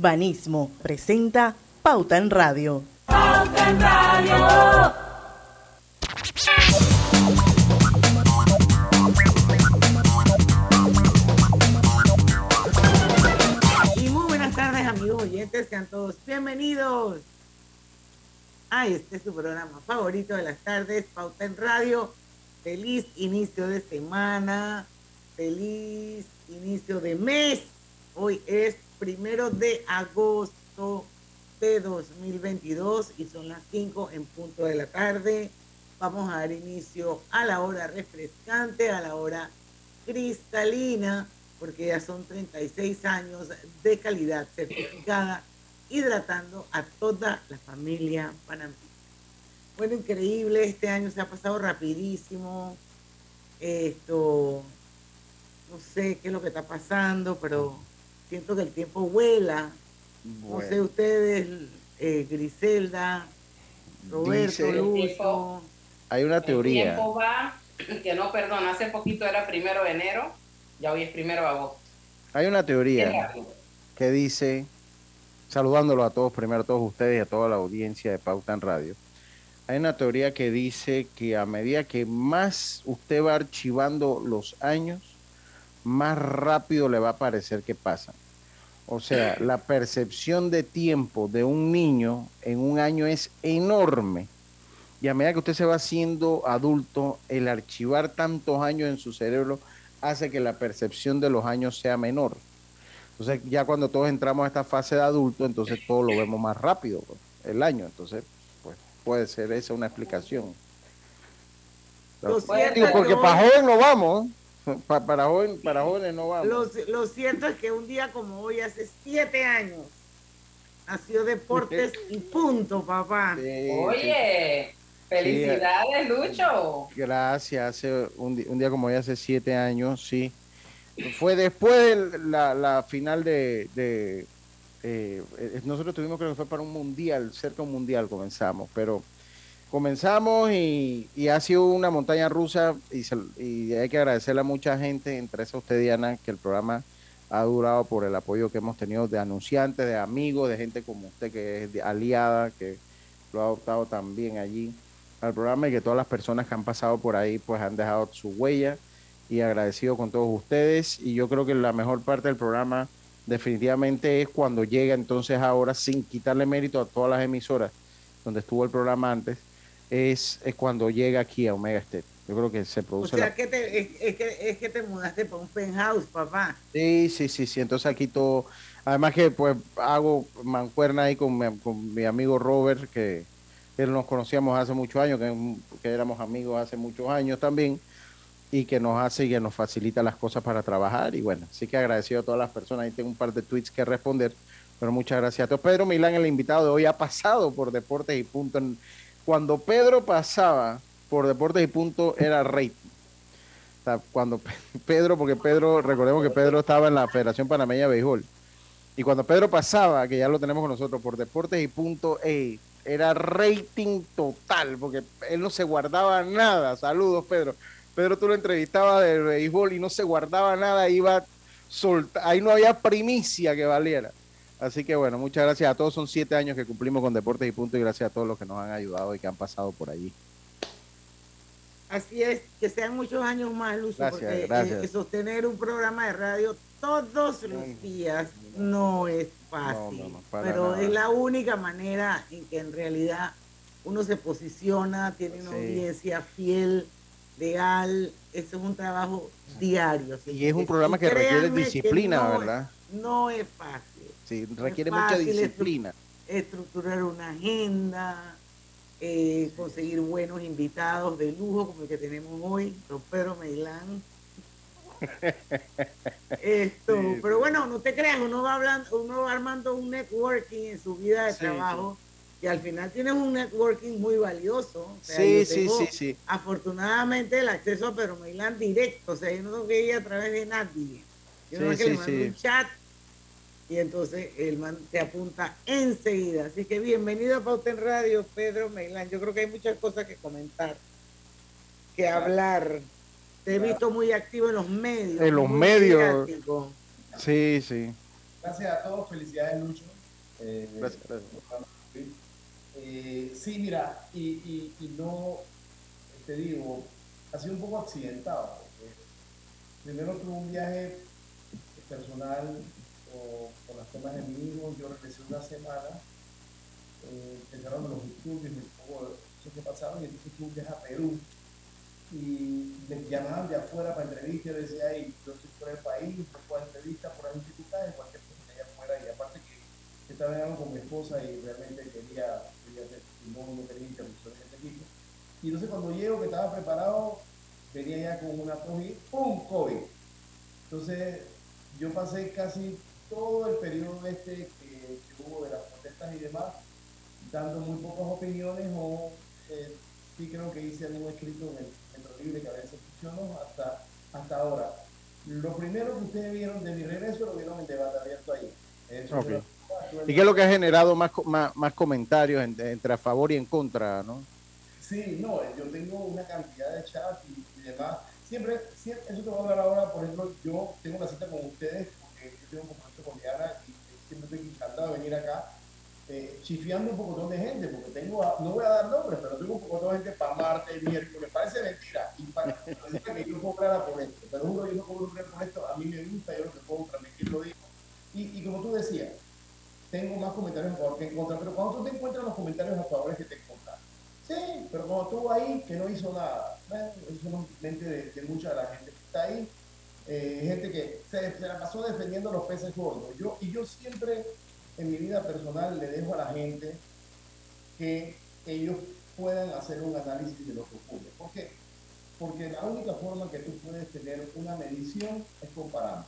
Banismo presenta Pauta en Radio. Pauta en Radio. Y muy buenas tardes amigos oyentes, sean todos bienvenidos a este es su programa favorito de las tardes, Pauta en Radio. Feliz inicio de semana, feliz inicio de mes. Hoy es primero de agosto de 2022 y son las 5 en punto de la tarde. Vamos a dar inicio a la hora refrescante, a la hora cristalina, porque ya son 36 años de calidad certificada, hidratando a toda la familia panameña. Bueno, increíble, este año se ha pasado rapidísimo. Esto, no sé qué es lo que está pasando, pero siento que el tiempo vuela. No sé ustedes, eh, Griselda, Roberto, Lucho. Hay una teoría. El tiempo va, que no, perdón, hace poquito era primero de enero, ya hoy es primero de agosto. Hay una teoría que dice, saludándolo a todos, primero a todos ustedes y a toda la audiencia de Pauta en Radio, hay una teoría que dice que a medida que más usted va archivando los años, más rápido le va a parecer que pasan. O sea, la percepción de tiempo de un niño en un año es enorme. Y a medida que usted se va haciendo adulto, el archivar tantos años en su cerebro hace que la percepción de los años sea menor. Entonces, ya cuando todos entramos a esta fase de adulto, entonces todo lo vemos más rápido, el año. Entonces, pues puede ser esa una explicación. porque para joven no vamos para, joven, para jóvenes no vamos. Lo, cierto es que un día como hoy, hace siete años, nació Deportes y punto, papá. Oye, felicidades, Lucho. Gracias, hace un, día como hoy, hace siete años, sí. Fue después de la, final de... de eh, nosotros tuvimos, creo que fue para un mundial, cerca de un mundial comenzamos, pero comenzamos y, ha sido una montaña rusa y, hay que agradecerle a mucha gente, entre esa usted Diana, que el programa ha durado por el apoyo que hemos tenido de anunciantes, de amigos, de gente como usted que es aliada, que lo ha adoptado también allí al programa y que todas las personas que han pasado por ahí pues han dejado su huella y agradecido con todos ustedes. Y yo creo que la mejor parte del programa definitivamente es cuando llega entonces ahora sin quitarle mérito a todas las emisoras donde estuvo el programa antes es, es cuando llega aquí a Omega State. Yo creo que se produce. O sea, que te, es, que, es que te mudaste para un penthouse, papá. Sí, sí, sí, sí. Entonces aquí todo. Además que pues hago mancuerna ahí con mi, con mi amigo Robert, que él nos conocíamos hace muchos años, que, que, éramos amigos hace muchos años también, y que nos hace y que nos facilita las cosas para trabajar. Y bueno, así que agradecido a todas las personas. Ahí tengo un par de tweets que responder, pero muchas gracias a todos. Pedro Milán, el invitado de hoy, ha pasado por Deportes y Punto en cuando Pedro pasaba por Deportes y Punto era rating. cuando Pedro, porque Pedro, recordemos que Pedro estaba en la Federación Panameña de Béisbol. Y cuando Pedro pasaba, que ya lo tenemos con nosotros, por Deportes y Punto, era rating total, porque él no se guardaba nada. Saludos, Pedro. Pedro, tú lo entrevistabas de béisbol y no se guardaba nada, iba soltar, ahí no había primicia que valiera. Así que bueno, muchas gracias a todos. Son siete años que cumplimos con Deportes y Punto y gracias a todos los que nos han ayudado y que han pasado por allí. Así es, que sean muchos años más, Lucio, porque eh, sostener un programa de radio todos los días no es fácil, pero es la única manera en que en realidad uno se posiciona, tiene una audiencia fiel, leal, eso es un trabajo diario. Y es un programa que requiere disciplina, ¿verdad? No es fácil. Sí, requiere mucha disciplina. Estructurar una agenda, eh, conseguir buenos invitados de lujo como el que tenemos hoy, don Pedro Meilán. Esto, pero bueno, no te creas, uno va hablando, uno va armando un networking en su vida de trabajo y al final tienes un networking muy valioso. sí, sí, sí, sí. Afortunadamente el acceso a Pedro Meilán directo, o sea, yo no tengo que ir a través de nadie. Yo no que le mando un chat y entonces el man te apunta enseguida. Así que bienvenido a Pauta en Radio, Pedro Meilán. Yo creo que hay muchas cosas que comentar, que hablar. Te he visto muy activo en los medios. En los medios. Sí, sí. Gracias a todos, felicidades Lucho. Eh, gracias, eh, sí, mira, y, y, y, no, te digo, ha sido un poco accidentado. primero tuve un viaje personal o, con las temas de mi hijo, yo regresé una semana, eh, empezaron los estudios, eso que pasaron, y entonces un viaje a Perú y me llamaban de afuera para entrevistas, decía, hey, yo estoy fuera del país, no puedo entrevistas por las dificultades, cualquier cosa haya afuera, y aparte que estaba hablando con mi esposa y realmente quería, quería no, no tenía interrupción en este equipo. Y entonces cuando llego, que estaba preparado, venía ya con una COVID, ¡pum! COVID. Entonces yo pasé casi todo el periodo este que, que hubo de las protestas y demás, dando muy pocas opiniones o eh, sí creo que hice algún escrito en el libre que a veces funcionó hasta, hasta ahora. Lo primero que ustedes vieron de mi regreso lo vieron en debate abierto ahí. ¿Y qué es lo que ha generado más, más, más comentarios entre, a favor y en contra, no? Sí, no, yo tengo una cantidad de chats y, demás. Siempre, siempre, eso te voy a hablar ahora, por ejemplo, yo tengo una cita con ustedes, tengo un compromiso con Diana y siempre estoy encantado de venir acá eh, chifiando un poco de gente, porque tengo, no voy a dar nombres, pero tengo un poco de gente para martes, miércoles, parece mentira, y para, que yo cobrara por esto, pero uno yo no cobro por esto, a mí me gusta, yo lo que puedo transmitir lo digo. Y, y como tú decías, tengo más comentarios a favor que en contra, pero cuando tú te encuentras los comentarios a favor que te encuentras. Sí, pero cuando tú ahí que no hizo nada, eso es mente de, de, mucha de la gente que está ahí, eh, gente que se, la pasó defendiendo los peces gordos. Yo, y yo siempre en mi vida personal le dejo a la gente que ellos puedan hacer un análisis de lo que ocurre. ¿Por qué? Porque la única forma que tú puedes tener una medición es comparando.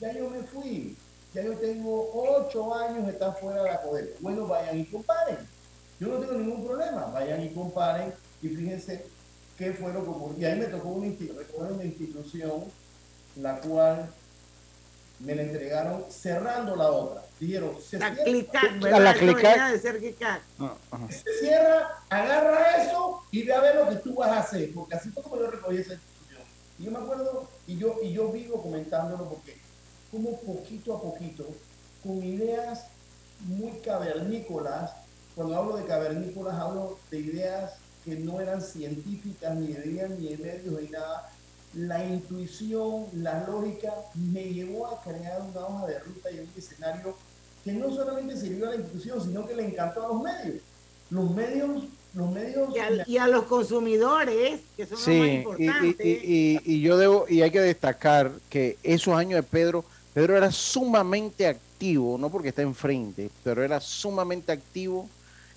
Ya yo me fui, ya yo tengo ocho años de estar fuera de la CODEP. Bueno, vayan y comparen. Yo no tengo ningún problema. Vayan y comparen y fíjense qué fue lo que ocurrió. Y ahí me tocó una institución la cual me la entregaron cerrando la otra. Dijeron, se la cierra, la clicar. De ser ah, se cierra, agarra eso y ve a ver lo que tú vas a hacer, porque así fue como yo recogí esa institución. Y yo me acuerdo, y yo, y yo vivo comentándolo porque como poquito a poquito, con ideas muy cavernícolas, cuando hablo de cavernícolas hablo de ideas que no eran científicas, ni de ni de medios, ni nada, la intuición, la lógica me llevó a crear una hoja de ruta y un escenario que no solamente sirvió a la institución, sino que le encantó a los medios. Los medios, los medios y a, los consumidores, que son los más importantes. Y, y, yo debo, y hay que destacar que esos años de Pedro, Pedro era sumamente activo, no porque está enfrente, pero era sumamente activo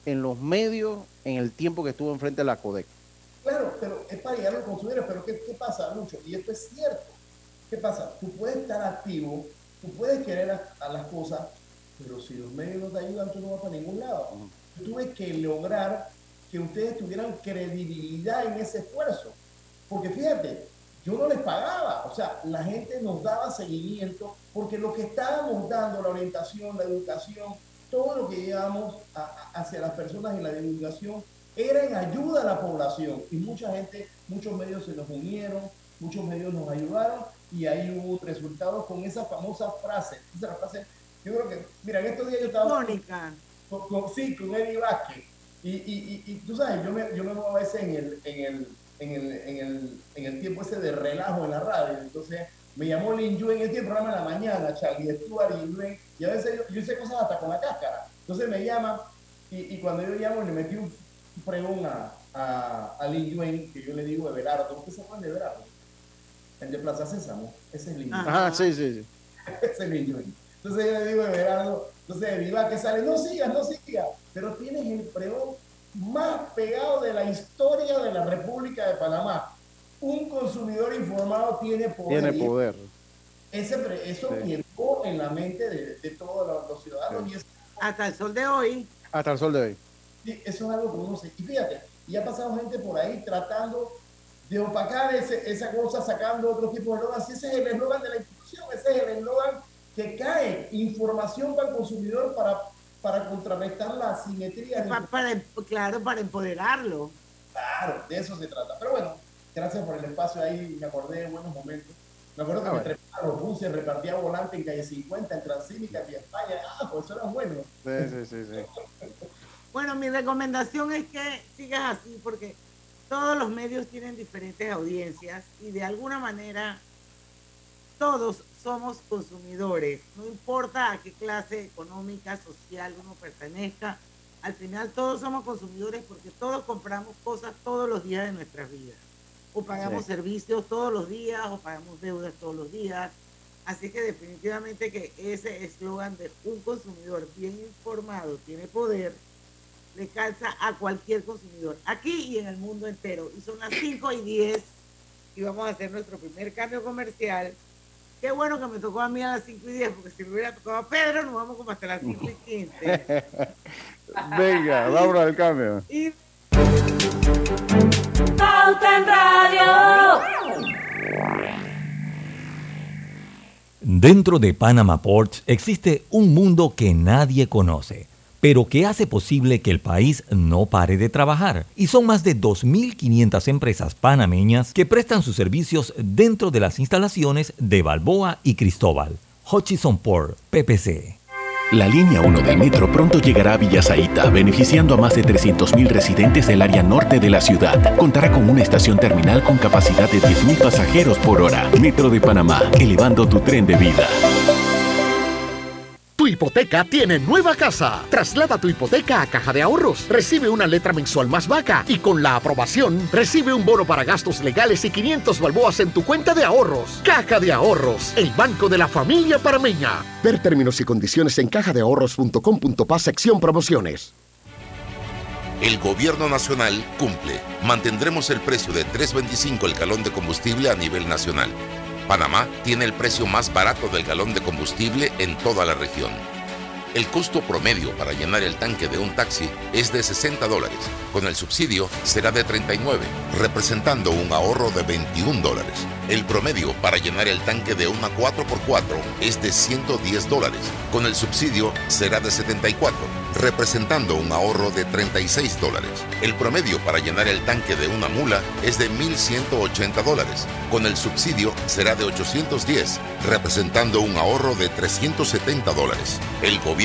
en los medios en el tiempo que estuvo enfrente de la CODEC. Pero es para llegar a los consumidores. Pero ¿qué, ¿qué, pasa, mucho Y esto es cierto. ¿Qué pasa? Tú puedes estar activo, tú puedes querer a, las cosas, pero si los medios no te ayudan, tú no vas para ningún lado. Yo tuve que lograr que ustedes tuvieran credibilidad en ese esfuerzo. Porque fíjate, yo no les pagaba, o sea, la gente nos daba seguimiento porque lo que estábamos dando, la orientación, la educación, todo lo que llevamos hacia las personas en la divulgación, era en ayuda a la población y mucha gente, muchos medios se nos unieron, muchos medios nos ayudaron y ahí hubo resultados con esa famosa frase. Esa frase, yo creo que, mira, en estos días yo estaba Mónica. Con, con, sí, con Eddie Vázquez y, y, y, tú sabes, yo me, yo me muevo a veces en el, en el, en el, en el, en el tiempo ese de relajo en la radio, entonces me llamó Lin Yu en el programa de la mañana, Charlie Stuart y Lin y a veces yo, yo, hice cosas hasta con la cáscara. Entonces me llama y, y cuando yo llamo le metí un pregunta a, a Lin Yuen, que yo le digo Everardo. ¿Ustedes se acuerdan de Everardo? El de Plaza Sésamo. Ese es Lin Yuen. Ajá, sí, sí, sí. ese es Lin Yuen. Entonces yo le digo Everardo, entonces viva que sale, no sigas, no sigas. Pero tienes el pregón más pegado de la historia de la República de Panamá. Un consumidor informado tiene poder. Tiene poder. Ese, eso sí. quedó en la mente de, de todos los, ciudadanos. Y Hasta el sol de hoy. Hasta el sol de hoy eso es algo que uno se... Y fíjate, y ha pasado gente por ahí tratando de opacar ese, esa cosa, sacando otro tipo de eslogan. ese es el eslogan de la institución, ese es el eslogan que cae, información para el consumidor para, para contrarrestar la asimetría. Para, claro, para empoderarlo. Claro, de eso se trata. Pero bueno, gracias por el espacio ahí, me acordé de buenos momentos. Me acuerdo que me trepaba a los buses, repartía volante en calle 50, en Transímica, en España. Ah, pues eso era bueno. Sí, sí, sí, sí. Bueno, mi recomendación es que sigas así porque todos los medios tienen diferentes audiencias y de alguna manera todos somos consumidores, no importa a qué clase económica, social uno pertenezca, al final todos somos consumidores porque todos compramos cosas todos los días de nuestras vidas. O pagamos servicios todos los días, o pagamos deudas todos los días. Así que definitivamente que ese eslogan de un consumidor bien informado tiene poder, le calza a cualquier consumidor, aquí y en el mundo entero. Y son las 5 y 10 y vamos a hacer nuestro primer cambio comercial Qué bueno que me tocó a mí a las 5 y 10, porque si me hubiera tocado a Pedro, nos vamos como hasta las 5 y 15. Venga, vamos al cambio. Y... en Radio. Dentro de Panama Ports existe un mundo que nadie conoce pero que hace posible que el país no pare de trabajar. Y son más de 2.500 empresas panameñas que prestan sus servicios dentro de las instalaciones de Balboa y Cristóbal. Hutchison Port, PPC. La línea 1 del metro pronto llegará a Villasaita, beneficiando a más de 300.000 residentes del área norte de la ciudad. Contará con una estación terminal con capacidad de 10.000 pasajeros por hora. Metro de Panamá, elevando tu tren de vida. Tu hipoteca tiene nueva casa. Traslada tu hipoteca a Caja de Ahorros. Recibe una letra mensual más vaca y con la aprobación recibe un bono para gastos legales y 500 balboas en tu cuenta de ahorros. Caja de Ahorros, el banco de la familia parameña. Ver términos y condiciones en cajadeahorros.com.pa sección promociones. El gobierno nacional cumple. Mantendremos el precio de 3.25 el galón de combustible a nivel nacional. Panamá tiene el precio más barato del galón de combustible en toda la región. El costo promedio para llenar el tanque de un taxi es de 60 dólares. Con el subsidio será de 39, representando un ahorro de 21 dólares. El promedio para llenar el tanque de una 4x4 es de 110 dólares. Con el subsidio será de 74, representando un ahorro de 36 dólares. El promedio para llenar el tanque de una mula es de 1.180 dólares. Con el subsidio será de 810, representando un ahorro de 370 dólares. El gobierno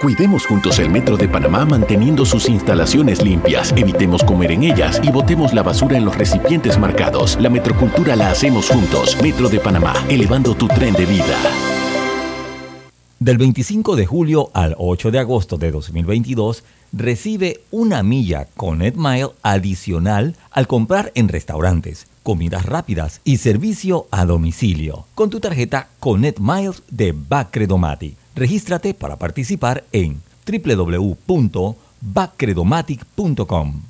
Cuidemos juntos el Metro de Panamá manteniendo sus instalaciones limpias, evitemos comer en ellas y botemos la basura en los recipientes marcados. La metrocultura la hacemos juntos. Metro de Panamá, elevando tu tren de vida. Del 25 de julio al 8 de agosto de 2022, recibe una milla con Mile adicional al comprar en restaurantes, comidas rápidas y servicio a domicilio con tu tarjeta Connect Miles de Bacredomatic. Regístrate para participar en www.bacredomatic.com.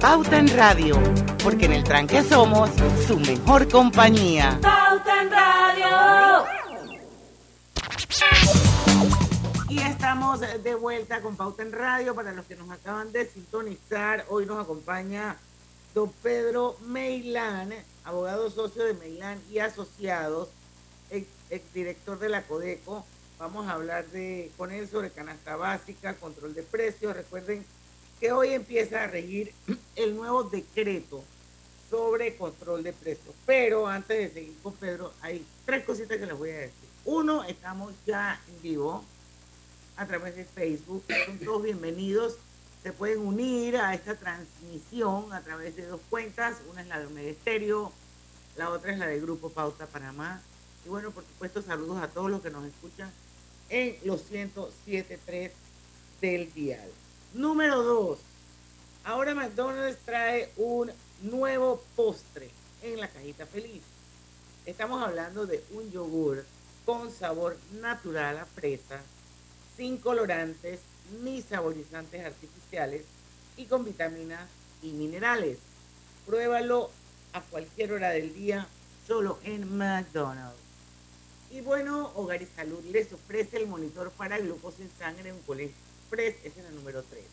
Pauta en Radio, porque en el tranque somos su mejor compañía. Pauta en Radio. Y estamos de vuelta con Pauta en Radio. Para los que nos acaban de sintonizar, hoy nos acompaña don Pedro Meilán, abogado socio de Meilán y Asociados, ex, director de la Codeco Vamos a hablar de, con él sobre canasta básica, control de precios. Recuerden que hoy empieza a regir el nuevo decreto sobre control de precios. Pero antes de seguir con Pedro, hay tres cositas que les voy a decir. Uno, estamos ya en vivo a través de Facebook. Son todos bienvenidos. Se pueden unir a esta transmisión a través de dos cuentas. Una es la de Ministerio, la otra es la del Grupo Pauta Panamá. Y bueno, por supuesto, saludos a todos los que nos escuchan en los 107.3 del dial. Número 2. Ahora McDonald's trae un nuevo postre en la cajita feliz. Estamos hablando de un yogur con sabor natural a fresa, sin colorantes ni saborizantes artificiales y con vitaminas y minerales. Pruébalo a cualquier hora del día solo en McDonald's. Y bueno, Hogar y Salud les ofrece el monitor para glucosa en sangre en Colegio Express, es en el número 3.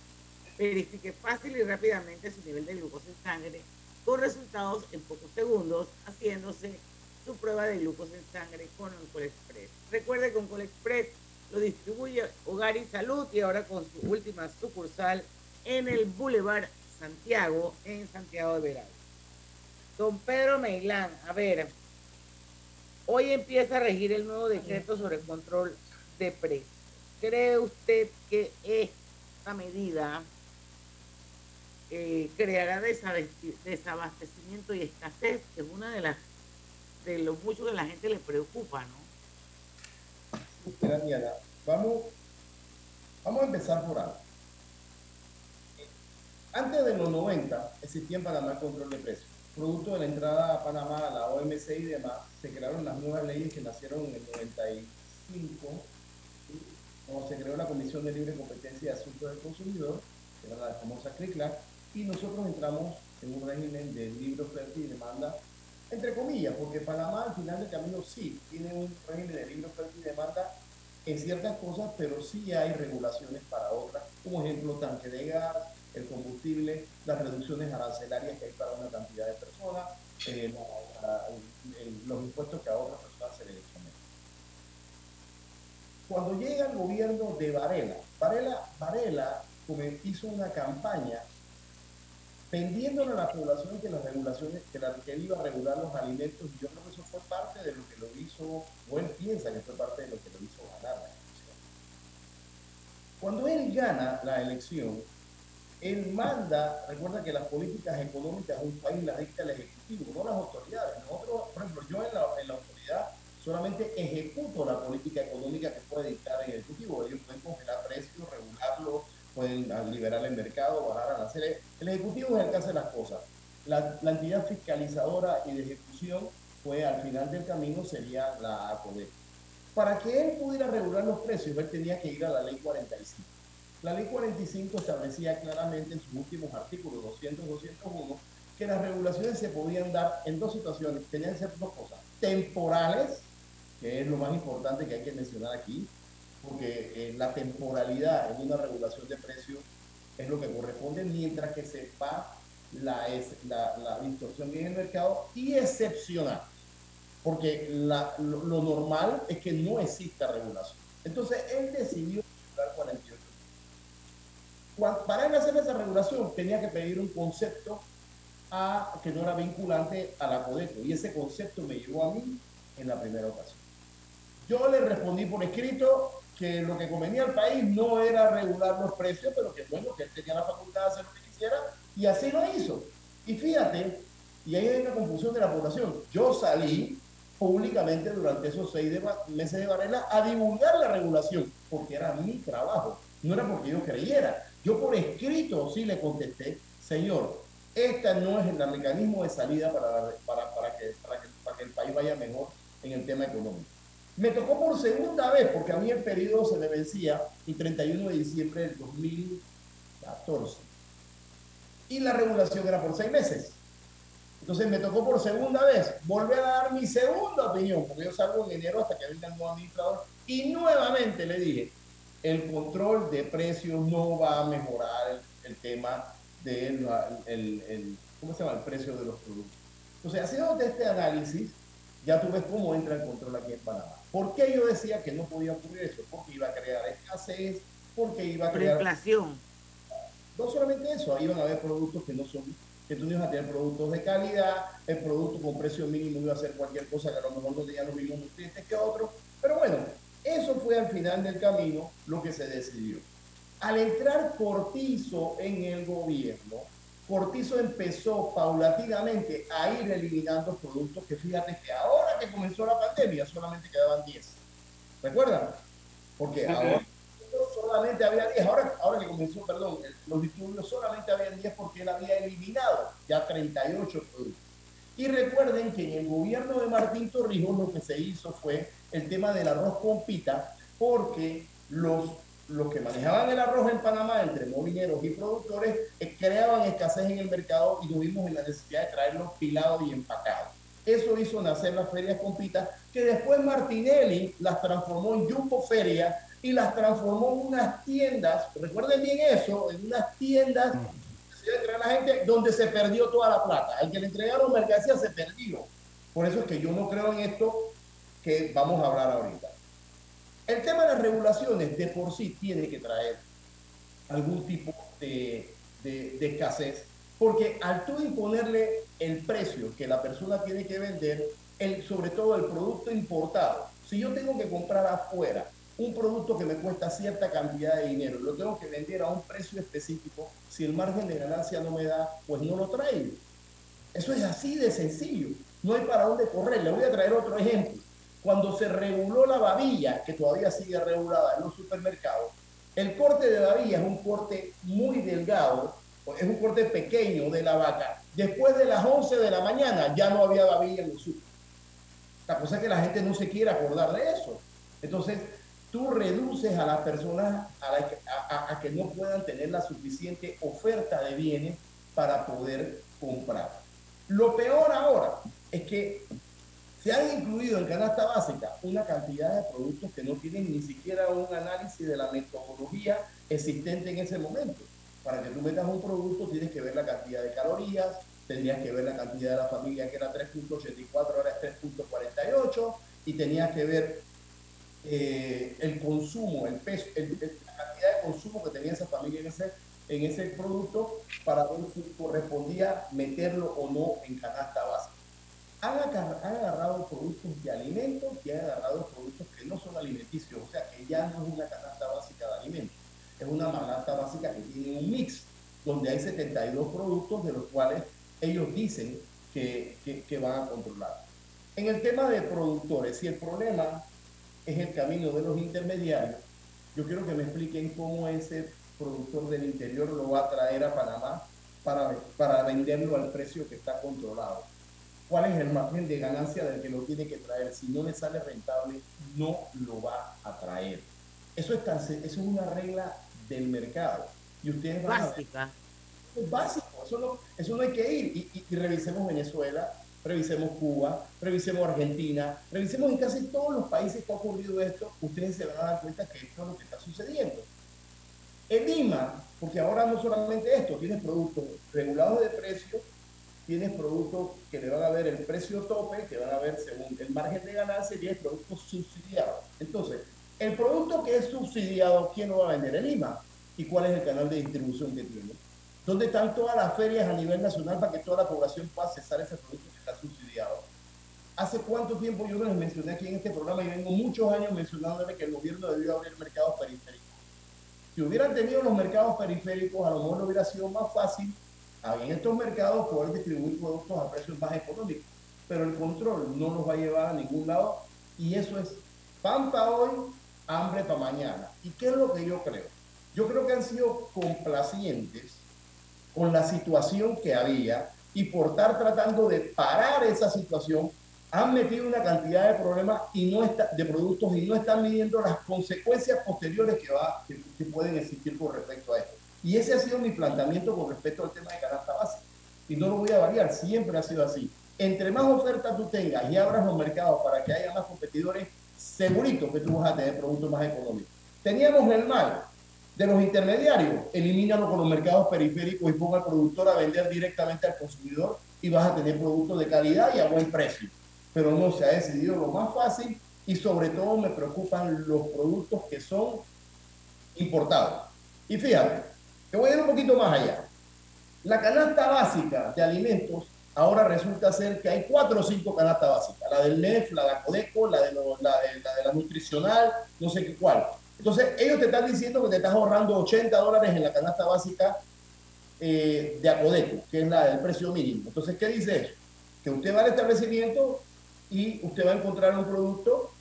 Verifique fácil y rápidamente su nivel de glucosa en sangre con resultados en pocos segundos, haciéndose su prueba de glucosa en sangre con Oncol Express. Recuerde que Oncol Express lo distribuye Hogar y Salud y ahora con su última sucursal en el Boulevard Santiago, en Santiago de Verano. Don Pedro Meilán, a ver, Hoy empieza a regir el nuevo decreto sobre el control de precios. ¿Cree usted que esta medida eh, creará desabastecimiento y escasez? Es una de las de lo mucho que la gente le preocupa, ¿no? Mira, Diana, vamos, vamos a empezar por algo. Antes de los 90 existía en Panamá control de precios producto de la entrada a Panamá a la OMC y demás, se crearon las nuevas leyes que nacieron en el 95, cuando se creó la Comisión de Libre Competencia de Asuntos del Consumidor, que era la famosa CRICLAC, y nosotros entramos en un régimen de libre oferta y demanda, entre comillas, porque Panamá al final del camino sí tiene un régimen de libre oferta y demanda en ciertas cosas, pero sí hay regulaciones para otras, como ejemplo tanque de gas, el combustible, las reducciones arancelarias que hay para una cantidad de personas, eh, los impuestos que a otras personas se les someten. Cuando llega el gobierno de Varela, Varela, Varela hizo una campaña vendiéndole a la población que las regulaciones, que, la, que iba a regular los alimentos, y yo creo que eso fue parte de lo que lo hizo, o él piensa que fue parte de lo que lo hizo ganar la elección. Cuando él gana la elección, él manda, recuerda que las políticas económicas de un país las dicta el Ejecutivo, no las autoridades. Nosotros, por ejemplo, yo en la, en la autoridad solamente ejecuto la política económica que puede dictar el Ejecutivo. Ellos pueden congelar precios, regularlos, pueden liberar el mercado, bajar aranceles. El Ejecutivo es el que hace las cosas. La, la, entidad fiscalizadora y de ejecución, pues al final del camino sería la ACODE. Para que él pudiera regular los precios, él tenía que ir a la ley 45 la ley 45 establecía claramente en sus últimos artículos 200 201 que las regulaciones se podían dar en dos situaciones, tenían que ser dos cosas, temporales, que es lo más importante que hay que mencionar aquí, porque eh, la temporalidad en una regulación de precios es lo que corresponde mientras que se va la, la, la distorsión en el mercado y excepcional, porque la, lo, lo, normal es que no exista regulación. Entonces él decidió regular 48 para él hacer esa regulación tenía que pedir un concepto a, que no era vinculante a la CODECO y ese concepto me llegó a mí en la primera ocasión. Yo le respondí por escrito que lo que convenía al país no era regular los precios, pero que bueno, que él tenía la facultad de hacer lo que quisiera y así lo hizo. Y fíjate, y ahí hay una confusión de la población. Yo salí públicamente durante esos seis meses de Varela a divulgar la regulación, porque era mi trabajo, no era porque yo creyera. Yo por escrito sí le contesté, señor, este no es el mecanismo de salida para, para, para, que, para, que, para que el país vaya mejor en el tema económico. Me tocó por segunda vez, porque a mí el periodo se me vencía el 31 de diciembre del 2014. Y la regulación era por seis meses. Entonces me tocó por segunda vez volver a dar mi segunda opinión, porque yo salgo en enero hasta que venga el nuevo administrador. Y nuevamente le dije, el control de precios no va a mejorar el, tema del el, ¿cómo se llama? el precio de los productos. Entonces, haciendo este análisis, ya tú ves cómo entra el control aquí en Panamá. ¿Por qué yo decía que no podía ocurrir eso? Porque iba a crear escasez, porque iba a crear... inflación. No solamente eso, ahí van a haber productos que no son que tú no ibas a tener productos de calidad, el producto con precio mínimo iba a ser cualquier cosa que a lo mejor no tenía los mismos nutrientes que otros. Pero bueno, eso fue al final del camino lo que se decidió. Al entrar Cortizo en el gobierno, Cortizo empezó paulatinamente a ir eliminando productos que fíjate que ahora que comenzó la pandemia solamente quedaban 10. ¿Recuerdan? Porque ahora solamente había 10. Ahora, ahora que comenzó, perdón, los disturbios solamente había 10 porque él había eliminado ya 38 productos. Y recuerden que en el gobierno de Martín Torrijos lo que se hizo fue el tema del arroz con pita, porque los, los que manejaban el arroz en Panamá, entre mobileros y productores, eh, creaban escasez en el mercado y tuvimos la necesidad de traerlos pilados y empacados. Eso hizo nacer las ferias con pita, que después Martinelli las transformó en Jumbo Feria y las transformó en unas tiendas, recuerden bien eso, en unas tiendas la gente donde se perdió toda la plata. El que le entregaron mercancía se perdió. Por eso es que yo no creo en esto que vamos a hablar ahorita. El tema de las regulaciones de por sí tiene que traer algún tipo de, de, de escasez, porque al tú imponerle el precio que la persona tiene que vender, el, sobre todo el producto importado, si yo tengo que comprar afuera un producto que me cuesta cierta cantidad de dinero, lo tengo que vender a un precio específico, si el margen de ganancia no me da, pues no lo traigo. Eso es así de sencillo, no hay para dónde correr. Le voy a traer otro ejemplo. Cuando se reguló la babilla, que todavía sigue regulada en los supermercados, el corte de babilla es un corte muy delgado, es un corte pequeño de la vaca. Después de las 11 de la mañana ya no había babilla en los super. La cosa es que la gente no se quiere acordar de eso. Entonces, tú reduces a las personas a, que no puedan tener la suficiente oferta de bienes para poder comprar. Lo peor ahora es que se han incluido en canasta básica una cantidad de productos que no tienen ni siquiera un análisis de la metodología existente en ese momento. Para que tú metas un producto tienes que ver la cantidad de calorías, tendrías que ver la cantidad de la familia que era 3.84, ahora es 3.48, y tenías que ver eh, el consumo, el peso, el, la cantidad de consumo que tenía esa familia en ese, en ese producto para ver si correspondía meterlo o no en canasta básica. Han, han agarrado productos de alimentos y han agarrado productos que no son alimenticios, o sea que ya no es una canasta básica de alimentos, es una canasta básica que tiene un mix donde hay 72 productos de los cuales ellos dicen que, que, que van a controlar. En el tema de productores, si el problema es el camino de los intermediarios. Yo quiero que me expliquen cómo ese productor del interior lo va a traer a Panamá para, para venderlo al precio que está controlado. ¿Cuál es el margen de ganancia del que lo tiene que traer? Si no le sale rentable, no lo va a traer. Eso es, tan, eso es una regla del mercado. Y ustedes Básica. es básico, eso no, eso no hay que ir. Y, y revisemos Venezuela, revisemos Cuba, revisemos Argentina, revisemos en casi todos los países que ha ocurrido esto, ustedes se van a dar cuenta que esto es lo que está sucediendo. En Lima, porque ahora no solamente esto, tienes productos regulados de precio, tienes productos que le van a ver el precio tope, que van a ver según el margen de ganancia, y tienes productos subsidiados. Entonces, el producto que es subsidiado, ¿quién lo va a vender? En Lima. ¿Y cuál es el canal de distribución que tiene? ¿Dónde están todas las ferias a nivel nacional para que toda la población pueda accesar ese producto está subsidiado? ¿Hace cuánto tiempo yo les mencioné aquí en este programa y vengo muchos años mencionándole que el gobierno debió abrir mercados periféricos? Si hubieran tenido los mercados periféricos, a lo mejor hubiera sido más fácil en estos mercados poder distribuir productos a precios más económicos. Pero el control no nos va a llevar a ningún lado y eso es pan para hoy, hambre para mañana. ¿Y qué es lo que yo creo? Yo creo que han sido complacientes con la situación que había y por estar tratando de parar esa situación, han metido una cantidad de problemas y no está, de productos y no están midiendo las consecuencias posteriores que, va, que, pueden existir con respecto a esto. Y ese ha sido mi planteamiento con respecto al tema de canasta básica. Y no lo voy a variar, siempre ha sido así. Entre más oferta tú tengas y abras los mercados para que haya más competidores, segurito que tú vas a tener productos más económicos. Teníamos el mal de los intermediarios, elimínalo con los mercados periféricos y ponga al productor a vender directamente al consumidor y vas a tener productos de calidad y a buen precio. Pero no se ha decidido lo más fácil y sobre todo me preocupan los productos que son importados. Y fíjate, te voy a ir un poquito más allá. La canasta básica de alimentos ahora resulta ser que hay cuatro o cinco canastas básicas. La del NEF, la de la Codeco, la de, la, la de la nutricional, no sé qué cuál. Entonces, ellos te están diciendo que te estás ahorrando 80 dólares en la canasta básica eh, de Acodeco, que es la del precio mínimo. Entonces, ¿qué dice eso? Que usted va al establecimiento y usted va a encontrar un producto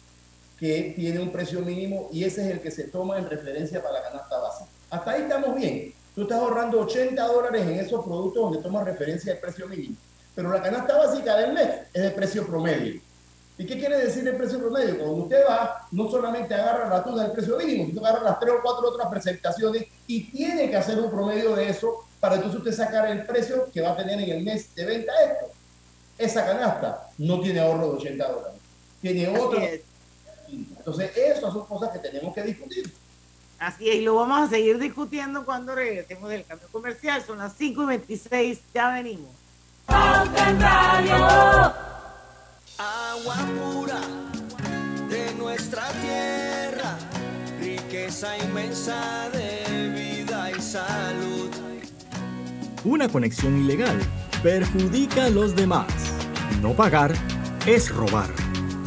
que tiene un precio mínimo y ese es el que se toma en referencia para la canasta básica. Hasta ahí estamos bien. Tú estás ahorrando 80 dólares en esos productos donde tomas referencia al precio mínimo. Pero la canasta básica del mes es de precio promedio. ¿Y qué quiere decir el precio promedio? Cuando usted va, no solamente agarra la tunda del precio mínimo, sino agarra las tres o cuatro otras presentaciones y tiene que hacer un promedio de eso para entonces usted sacar el precio que va a tener en el mes de venta esto. Esa canasta no tiene ahorro de 80 dólares. Tiene otro. Entonces, esas son cosas que tenemos que discutir. Así es, y lo vamos a seguir discutiendo cuando regresemos del cambio comercial. Son las 5 y 26, ya venimos. Agua pura de nuestra tierra, riqueza inmensa de vida y salud. Una conexión ilegal perjudica a los demás. No pagar es robar.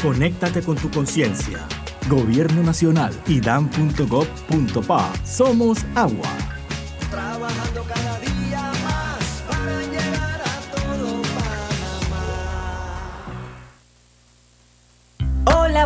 Conéctate con tu conciencia. Gobierno Nacional y dan.gov.pa. Somos agua.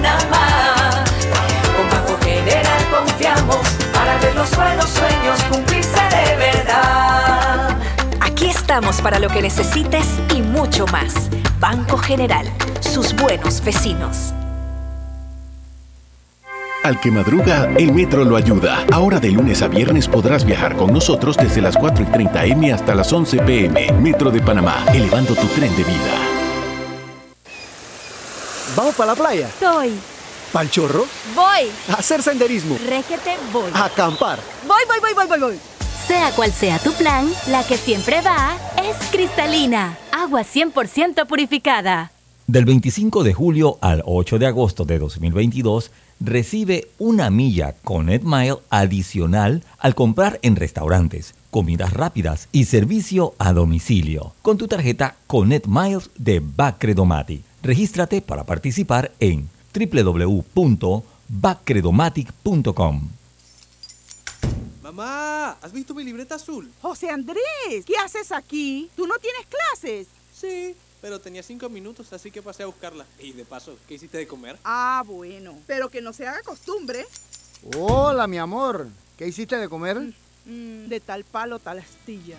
Panamá. Con Banco General confiamos para ver los buenos sueños cumplirse de verdad. Aquí estamos para lo que necesites y mucho más. Banco General, sus buenos vecinos. Al que madruga, el metro lo ayuda. Ahora de lunes a viernes podrás viajar con nosotros desde las 4 y 30 M hasta las 11 PM. Metro de Panamá, elevando tu tren de vida. ¿Vamos para la playa? Estoy. ¿Pal chorro? Voy. A hacer senderismo. Requete, voy. A acampar. Voy, voy, voy, voy, voy, voy. Sea cual sea tu plan, la que siempre va es cristalina. Agua 100% purificada. Del 25 de julio al 8 de agosto de 2022, recibe una milla con Mile adicional al comprar en restaurantes, comidas rápidas y servicio a domicilio con tu tarjeta Connect Miles de Bacredomatic. Regístrate para participar en www.bacredomatic.com. Mamá, ¿has visto mi libreta azul? José Andrés, ¿qué haces aquí? ¿Tú no tienes clases? Sí, pero tenía cinco minutos, así que pasé a buscarla. Y de paso, ¿qué hiciste de comer? Ah, bueno, pero que no se haga costumbre. Hola, mi amor. ¿Qué hiciste de comer? Mm, de tal palo, tal astilla.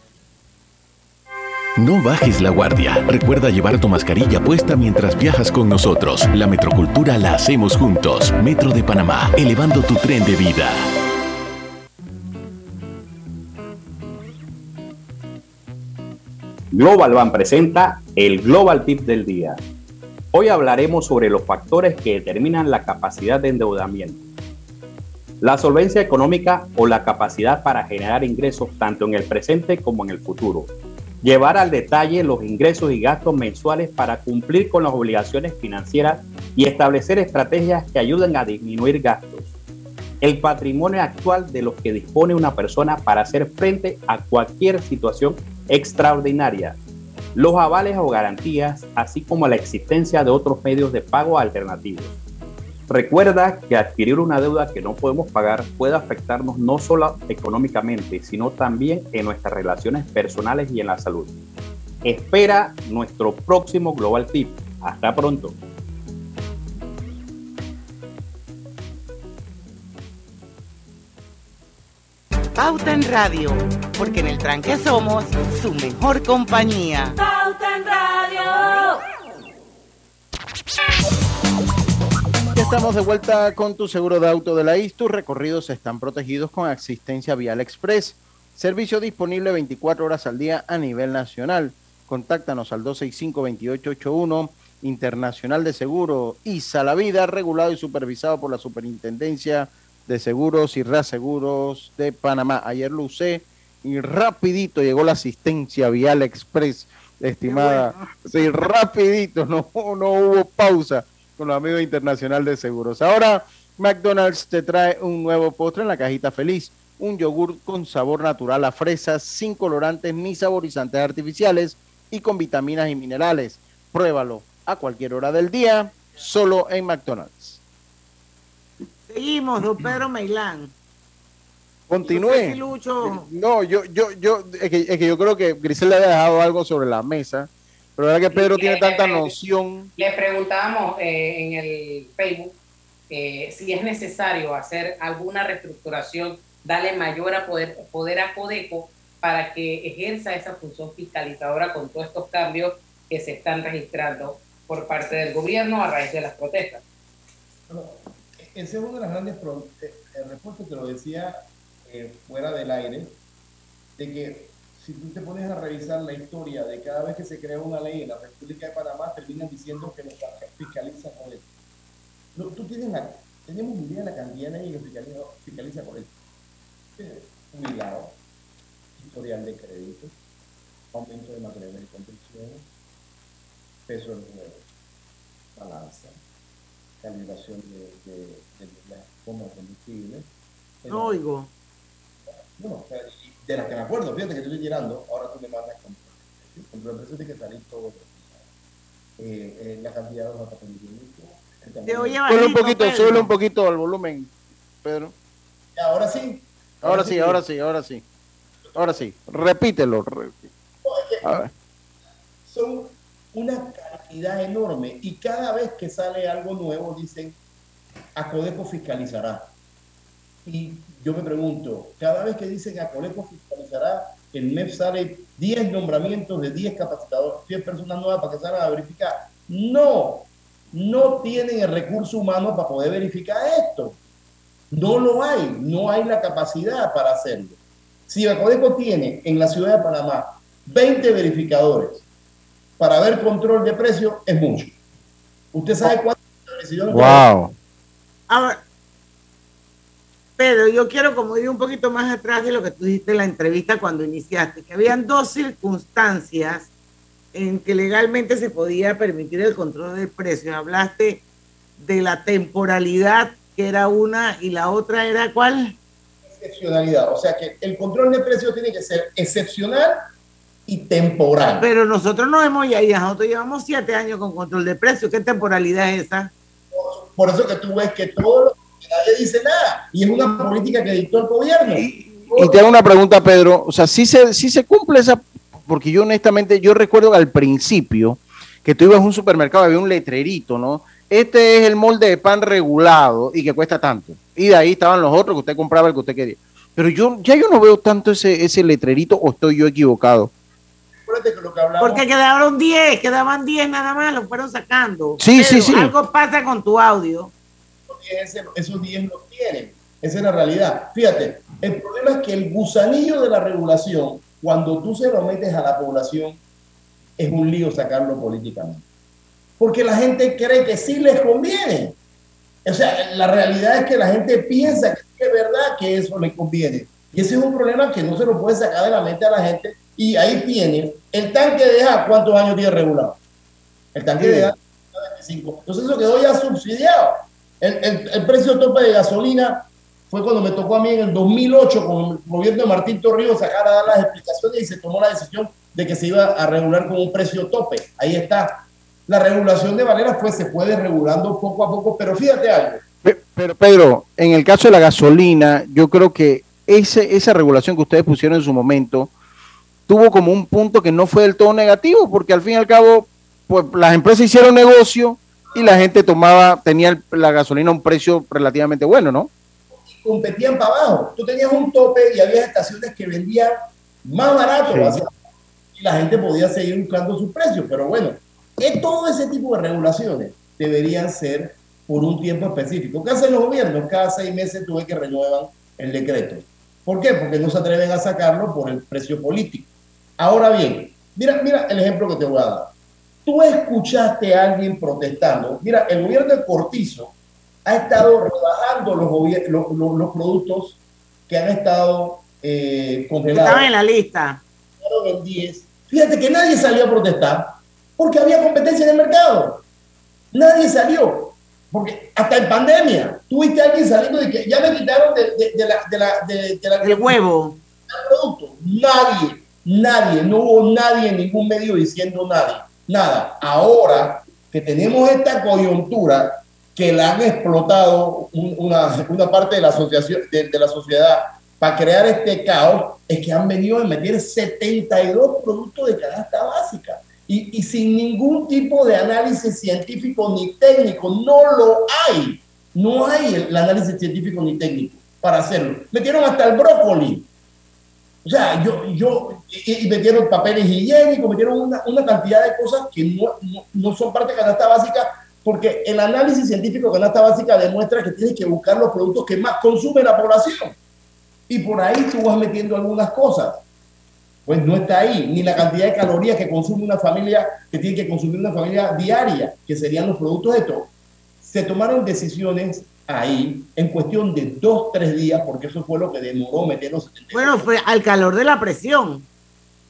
No bajes la guardia. Recuerda llevar tu mascarilla puesta mientras viajas con nosotros. La metrocultura la hacemos juntos. Metro de Panamá, elevando tu tren de vida. Global Bank presenta el Global Tip del día. Hoy hablaremos sobre los factores que determinan la capacidad de endeudamiento. La solvencia económica o la capacidad para generar ingresos tanto en el presente como en el futuro. Llevar al detalle los ingresos y gastos mensuales para cumplir con las obligaciones financieras y establecer estrategias que ayuden a disminuir gastos. El patrimonio actual de los que dispone una persona para hacer frente a cualquier situación extraordinaria. Los avales o garantías, así como la existencia de otros medios de pago alternativos. Recuerda que adquirir una deuda que no podemos pagar puede afectarnos no solo económicamente, sino también en nuestras relaciones personales y en la salud. Espera nuestro próximo Global Tip. Hasta pronto. Pauta en Radio, porque en el tranque somos su mejor compañía. Pauta en Radio. Estamos de vuelta con tu seguro de auto de la IS. Tus recorridos están protegidos con asistencia vial express. Servicio disponible 24 horas al día a nivel nacional. Contáctanos al 265-2881 Internacional de Seguro ISA La Vida, regulado y supervisado por la Superintendencia de Seguros y Reaseguros de Panamá. Ayer lo usé y rapidito llegó la asistencia vial express, estimada. Sí, rapidito, no, no hubo pausa con los amigos internacional de seguros. Ahora McDonald's te trae un nuevo postre en la cajita feliz, un yogur con sabor natural a fresas, sin colorantes ni saborizantes artificiales y con vitaminas y minerales. Pruébalo a cualquier hora del día, solo en McDonald's. Seguimos, don Pedro Meilán. Continúe. No, yo, yo, yo, es que, es que yo creo que Grisel le ha dejado algo sobre la mesa, pero ahora que Pedro tiene tanta noción. Le preguntábamos eh, en el Facebook eh, si es necesario hacer alguna reestructuración, darle mayor a poder, poder a Codeco para que ejerza esa función fiscalizadora con todos estos cambios que se están registrando por parte del gobierno a raíz de las protestas. Bueno, esa es una de las grandes pro- eh, eh, respuestas, te lo decía eh, fuera del aire, de que si tú te pones a revisar la historia de cada vez que se crea una ley en la República de Panamá, terminan diciendo que nos fiscaliza con esto. No, tú tienes tenemos idea de la cantidad de leyes que fiscaliza, fiscaliza con esto. Jubilado, historial de crédito, aumento de materiales de construcción, peso del dinero, balanza, calibración de, de, de las de combustible. No oigo. No, o sea, y de las que me acuerdo, fíjate que yo estoy llenando, ahora tú me mandas con control de precios tiene que salir todo. Eh, eh, la cantidad de el tamaño. Súbele un poquito, súbele un poquito al volumen, Pedro. Ahora sí. Ahora sí, ahora sí, ahora sí. Ahora sí, repítelo. re- A ver. Son una cantidad enorme y cada vez que sale algo nuevo dicen, Acodeco fiscalizará. Y yo me pregunto, cada vez que dicen Acodeco fiscalizará, el MEP sale 10 nombramientos de 10 capacitadores, 10 personas nuevas para que salgan a verificar. No, no tienen el recurso humano para poder verificar esto. No lo hay, no hay la capacidad para hacerlo. Si Acodeco tiene en la ciudad de Panamá 20 verificadores para ver control de precios, es mucho. ¿Usted sabe cuántos establecimientos Wow. Ahora, Pedro, yo quiero como ir un poquito más atrás de lo que tú dijiste en la entrevista cuando iniciaste, que habían dos circunstancias en que legalmente se podía permitir el control del precio. Hablaste de la temporalidad, que era una, y la otra era cuál? excepcionalidad. O sea que el control de precios tiene que ser excepcional y temporal. Pero nosotros no hemos ya, nosotros llevamos siete años con control de precios. ¿Qué temporalidad es esa? Por eso que tú ves que todo lo que nadie dice nada. Y es una política que dictó el gobierno. Y te hago una pregunta, Pedro. O sea, si se, sí se cumple esa. Porque yo, honestamente, yo recuerdo que al principio que tú ibas a un supermercado, había un letrerito, ¿no? Este es el molde de pan regulado y que cuesta tanto. Y de ahí estaban los otros que usted compraba el que usted quería. Pero yo ya yo no veo tanto ese, ese letrerito o estoy yo equivocado. acuérdate que lo que hablamos. Porque quedaron 10, quedaban 10 nada más, lo fueron sacando. Sí, sí, sí. Algo pasa con tu audio. Ese- esos 10 los tienen. Esa es la realidad. Fíjate, el problema es que el gusanillo de la regulación, cuando tú se lo metes a la población, es un lío sacarlo políticamente. Porque la gente cree que sí les conviene. O sea, la realidad es que la gente piensa que sí es verdad que eso le conviene. Y ese es un problema que no se lo puede sacar de la mente a la gente. Y ahí tiene el tanque de gas, ¿cuántos años tiene regulado? El tanque de gas, 25. Entonces eso quedó ya subsidiado. El, el- el precio tope de gasolina fue cuando me tocó a mí en el 2008 con el gobierno de Martín Torrijos sacar a dar las explicaciones y se tomó la decisión de que se iba a regular con un precio tope. Ahí está. La regulación de Valera pues se puede regulando poco a poco, pero fíjate algo. Pe- Pero Pedro, en el caso de la gasolina, yo creo que ese, esa regulación que ustedes pusieron en su momento tuvo como un punto que no fue del todo negativo, porque al fin y al cabo, pues las empresas hicieron negocio y la gente tomaba, tenía la gasolina a un precio relativamente bueno, ¿no? competían para abajo. Tú tenías un tope y había estaciones que vendían más barato Sí. hacia- y la gente podía seguir buscando sus precios. Pero bueno, es todo ese tipo de regulaciones deberían ser por un tiempo específico. ¿Qué hacen los gobiernos? Cada seis meses tuve que renuevan el decreto. ¿Por qué? Porque no se atreven a sacarlo por el precio político. Ahora bien, mira, mira el ejemplo que te voy a dar. Tú escuchaste a alguien protestando. Mira, el gobierno de Cortizo ha estado rebajando los, los, los- los productos que han estado eh, congelados. Estaban en la lista. Bajaron en 10. Fíjate que nadie salió a protestar porque había competencia en el mercado. Nadie salió. Porque hasta en pandemia, tuviste a alguien saliendo de que ya me quitaron de, de- de la, de la, de, de la- El huevo. el producto. Nadie, nadie, no hubo nadie en ningún medio diciendo nada. Nada. Ahora que tenemos esta coyuntura que la han explotado un- una, una parte de la, asociación, de, de la sociedad para crear este caos, es que han venido a meter 72 productos de canasta básica. Y, sin ningún tipo de análisis científico ni técnico, no lo hay. No hay el análisis científico ni técnico para hacerlo. Metieron hasta el brócoli. O sea, yo, yo, y, y metieron papeles higiénicos, metieron una, una cantidad de cosas que no, no, no son parte de canasta básica, porque el análisis científico de canasta básica demuestra que tienes que buscar los productos que más consume la población. Y por ahí tú vas metiendo algunas cosas. Pues no está ahí, ni la cantidad de calorías que consume una familia, que tiene que consumir una familia diaria, que serían los productos de todo. Se tomaron decisiones ahí en cuestión de dos, tres días, porque eso fue lo que demoró meter los 70. Bueno, fue al calor de la presión.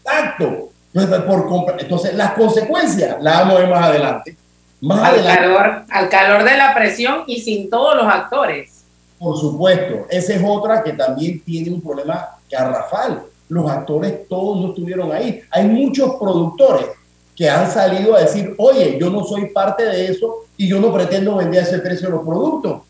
Exacto. Entonces, por entonces, las consecuencias las vamos a ver más adelante. Más Al adelante, calor, al calor de la presión y sin todos los actores. por supuesto, esa es otra que también tiene un problema garrafal. Los actores todos no estuvieron ahí. Hay muchos productores que han salido a decir, oye, yo no soy parte de eso y yo no pretendo vender a ese precio los productos.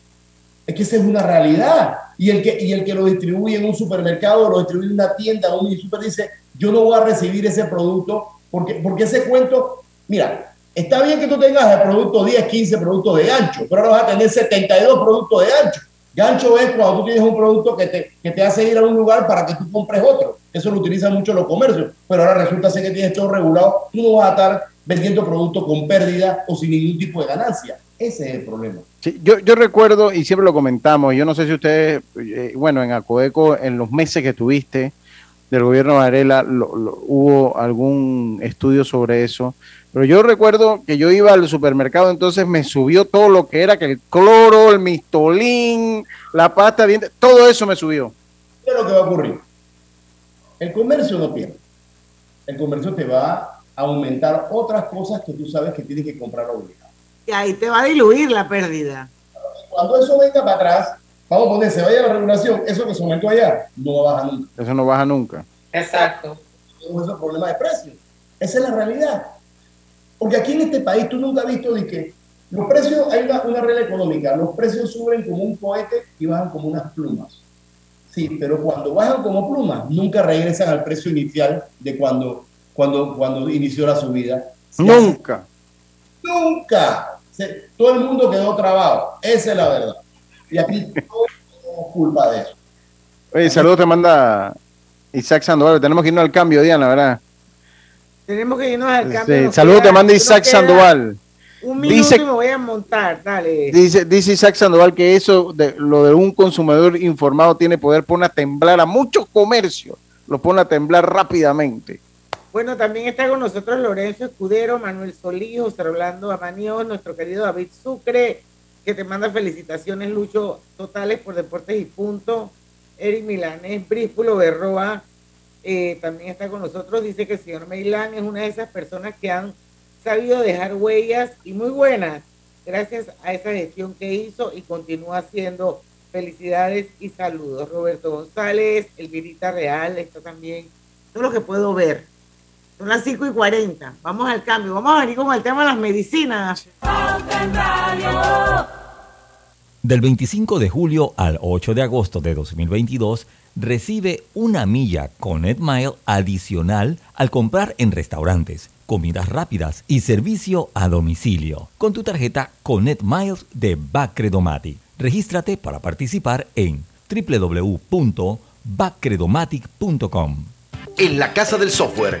Es que esa es una realidad. Y el que, y el que lo distribuye en un supermercado, lo distribuye en una tienda, un super dice, yo no voy a recibir ese producto porque, porque ese cuento, mira, está bien que tú tengas el producto 10, 15 productos de gancho, pero ahora vas a tener 72 productos de gancho. Gancho es cuando tú tienes un producto que te, que te hace ir a un lugar para que tú compres otro. Eso lo utilizan mucho los comercios, pero ahora resulta ser que tienes todo regulado. Tú no vas a estar vendiendo productos con pérdida o sin ningún tipo de ganancia. Ese es el problema. Sí, yo, yo recuerdo, y siempre lo comentamos, yo no sé si ustedes, eh, bueno, en Acoeco, en los meses que tuviste del gobierno de Varela, lo- lo- hubo algún estudio sobre eso, pero yo recuerdo que yo iba al supermercado, entonces me subió todo lo que era, que el cloro, el mistolín, la pasta de dientes, todo eso me subió. ¿Qué es lo que va a ocurrir? El comercio no pierde. El comercio te va a aumentar otras cosas que tú sabes que tienes que comprar obligado. Y ahí te va a diluir la pérdida. Cuando eso venga para atrás, vamos a poner, se vaya la regulación, eso que se aumentó allá, no va a bajar nunca. Eso no baja nunca. Exacto. Tenemos esos problemas de precios. Esa es la realidad. Porque aquí en este país tú nunca has visto de que los precios, hay una, una regla económica, los precios suben como un cohete y bajan como unas plumas. Sí, pero cuando bajan como plumas, nunca regresan al precio inicial de cuando, cuando, cuando inició la subida. Si Nunca. Nunca. Se- todo el mundo quedó trabado. Esa es la verdad. Y aquí todos tenemos culpa de eso. Oye, saludos te manda Isaac Sandoval, tenemos que irnos al cambio, Diana, ¿verdad? Tenemos que irnos al cambio, saludos te manda Isaac Sandoval. Un minuto Dice- y me voy a montar, dale. Dice, dice Isaac Sandoval que eso, de, lo de un consumidor informado tiene poder pone a temblar a muchos comercios, lo pone a temblar rápidamente. Bueno, también está con nosotros Lorenzo Escudero, Manuel Solí, José Rolando nuestro querido David Sucre, que te manda felicitaciones, Lucho, totales por Deportes y Punto. Eric Milanés, Bríspulo Berroa, eh, también está con nosotros. Dice que el señor Meilán es una de esas personas que han sabido dejar huellas y muy buenas gracias a esa gestión que hizo y continúa haciendo. Felicidades y saludos. Roberto González, Elvirita Real, está también. Todo lo que puedo ver. Son las 5 y 40. Vamos al cambio. Vamos a venir con el tema de las medicinas. Del 25 de julio al 8 de agosto de 2022, recibe una milla Connect Mile adicional al comprar en restaurantes, comidas rápidas y servicio a domicilio con tu tarjeta Connect Miles de Bacredomatic. Regístrate para participar en www.bacredomatic.com. En la Casa del Software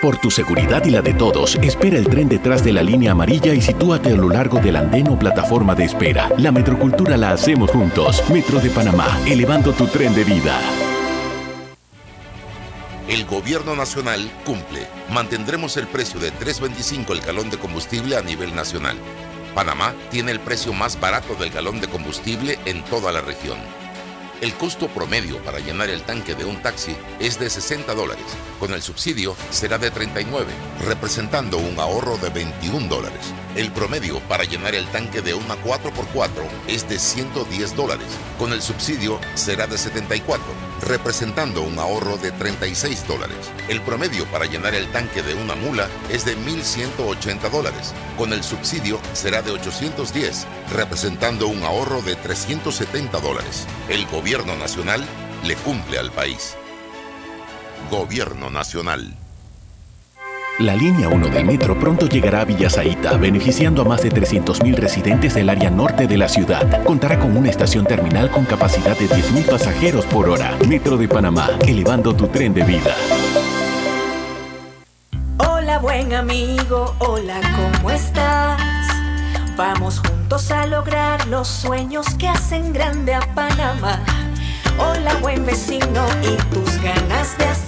Por tu seguridad y la de todos, espera el tren detrás de la línea amarilla y sitúate a lo largo del andén o plataforma de espera. La metrocultura la hacemos juntos. Metro de Panamá, elevando tu tren de vida. El gobierno nacional cumple. Mantendremos el precio de 3.25 el galón de combustible a nivel nacional. Panamá tiene el precio más barato del galón de combustible en toda la región. El costo promedio para llenar el tanque de un taxi es de 60 dólares. Con el subsidio será de 39, representando un ahorro de 21 dólares. El promedio para llenar el tanque de una 4x4 es de 110 dólares. Con el subsidio será de 74, representando un ahorro de 36 dólares. El promedio para llenar el tanque de una mula es de 1.180 dólares. Con el subsidio será de 810, representando un ahorro de 370 dólares. El gobierno nacional le cumple al país. Gobierno nacional. La línea 1 del metro pronto llegará a Villasaita, beneficiando a más de 300.000 residentes del área norte de la ciudad. Contará con una estación terminal con capacidad de 10.000 pasajeros por hora. Metro de Panamá, elevando tu tren de vida. Hola buen amigo, hola, ¿cómo estás? Vamos juntos a lograr los sueños que hacen grande a Panamá. Hola buen vecino y tus ganas de hacer.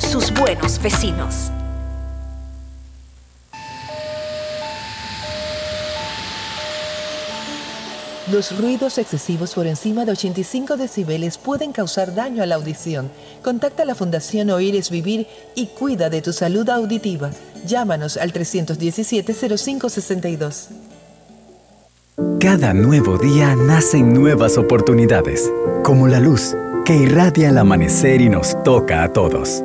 sus buenos vecinos. Los ruidos excesivos por encima de 85 decibeles pueden causar daño a la audición. Contacta a la Fundación Oír es Vivir y cuida de tu salud auditiva. Llámanos al 317-0562. Cada nuevo día nacen nuevas oportunidades, como la luz que irradia el amanecer y nos toca a todos.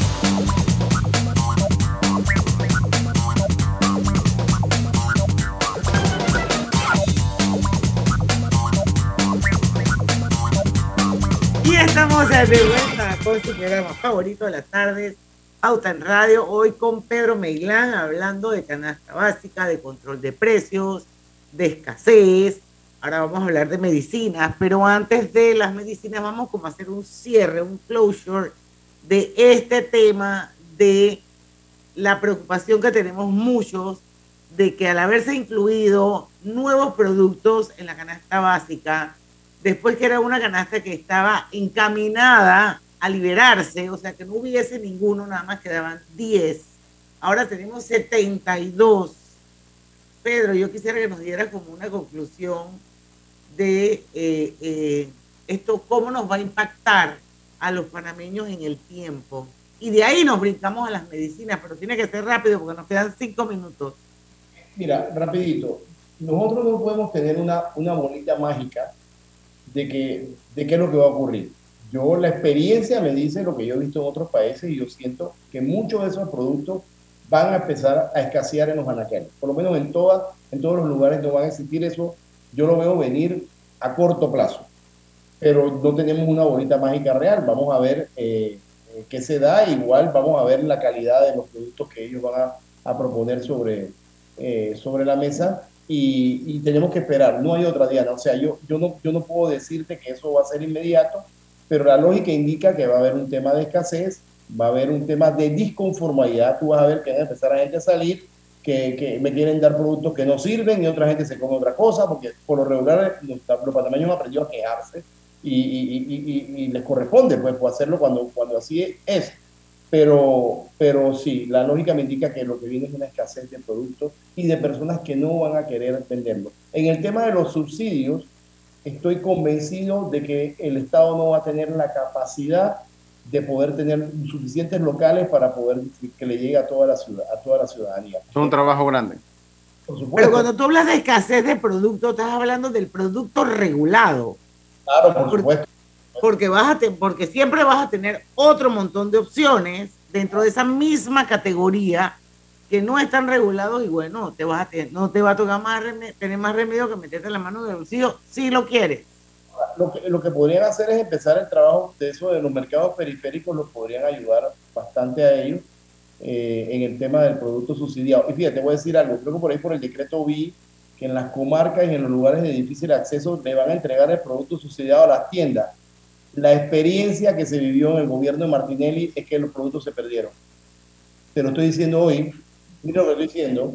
Estamos de vuelta con su programa favorito de las tardes, Pauta en Radio, hoy con Pedro Meilán hablando de canasta básica, de control de precios, de escasez, Ahora vamos a hablar de medicinas, pero antes de las medicinas vamos como a hacer un cierre, un closure de este tema de la preocupación que tenemos muchos de que al haberse incluido nuevos productos en la canasta básica, después que era una canasta que estaba encaminada a liberarse, o sea que no hubiese ninguno, nada más quedaban 10. Ahora tenemos 72. Pedro, yo quisiera que nos dieras como una conclusión de eh, eh, esto, cómo nos va a impactar a los panameños en el tiempo. Y de ahí nos brincamos a las medicinas, pero tiene que ser rápido porque nos quedan cinco minutos. Mira, rapidito, nosotros no podemos tener una, una bolita mágica de, que, de qué es lo que va a ocurrir. Yo, la experiencia me dice lo que yo he visto en otros países y yo siento que muchos de esos productos van a empezar a escasear en los anaqueles. Por lo menos en, todas, en todos los lugares no van a existir eso. Yo lo veo venir a corto plazo. Pero no tenemos una bolita mágica real. Vamos a ver eh, eh, qué se da. Igual vamos a ver la calidad de los productos que ellos van a, a proponer sobre, eh, sobre la mesa. Y, y, tenemos que esperar. No hay otra diana. O sea, yo, yo, no, yo no puedo decirte que eso va a ser inmediato pero la lógica indica que va a haber un tema de escasez, va a haber un tema de disconformidad, tú vas a ver que va a empezar a gente a salir, que, que, me quieren dar productos que no sirven y otra gente se come otra cosa, porque por lo regular los, los panameños han aprendido a quejarse y, y, y, y, les corresponde pues, pues hacerlo cuando, cuando así es. Pero, pero sí, la lógica me indica que lo que viene es una escasez de productos y de personas que no van a querer venderlo. En el tema de los subsidios, estoy convencido de que el Estado no va a tener la capacidad de poder tener suficientes locales para poder que le llegue a toda la ciudad, a toda la ciudadanía. Es un trabajo grande. Pero cuando tú hablas de escasez de producto, estás hablando del producto regulado. Claro, por supuesto. Porque, vas a te, porque siempre vas a tener otro montón de opciones dentro de esa misma categoría que no están regulados y bueno, te vas a tener, no te va a tocar más tener más remedio que meterte la mano en el bolsillo si lo quieres. Lo que, lo que podrían hacer es empezar el trabajo de eso de los mercados periféricos, los podrían ayudar bastante a ellos eh, en el tema del producto subsidiado. Y fíjate, voy a decir algo, creo que por ahí por el decreto vi que en las comarcas y en los lugares de difícil acceso le van a entregar el producto subsidiado a las tiendas. La experiencia que se vivió en el gobierno de Martinelli es que los productos se perdieron. Te lo estoy diciendo hoy mira lo que estoy diciendo,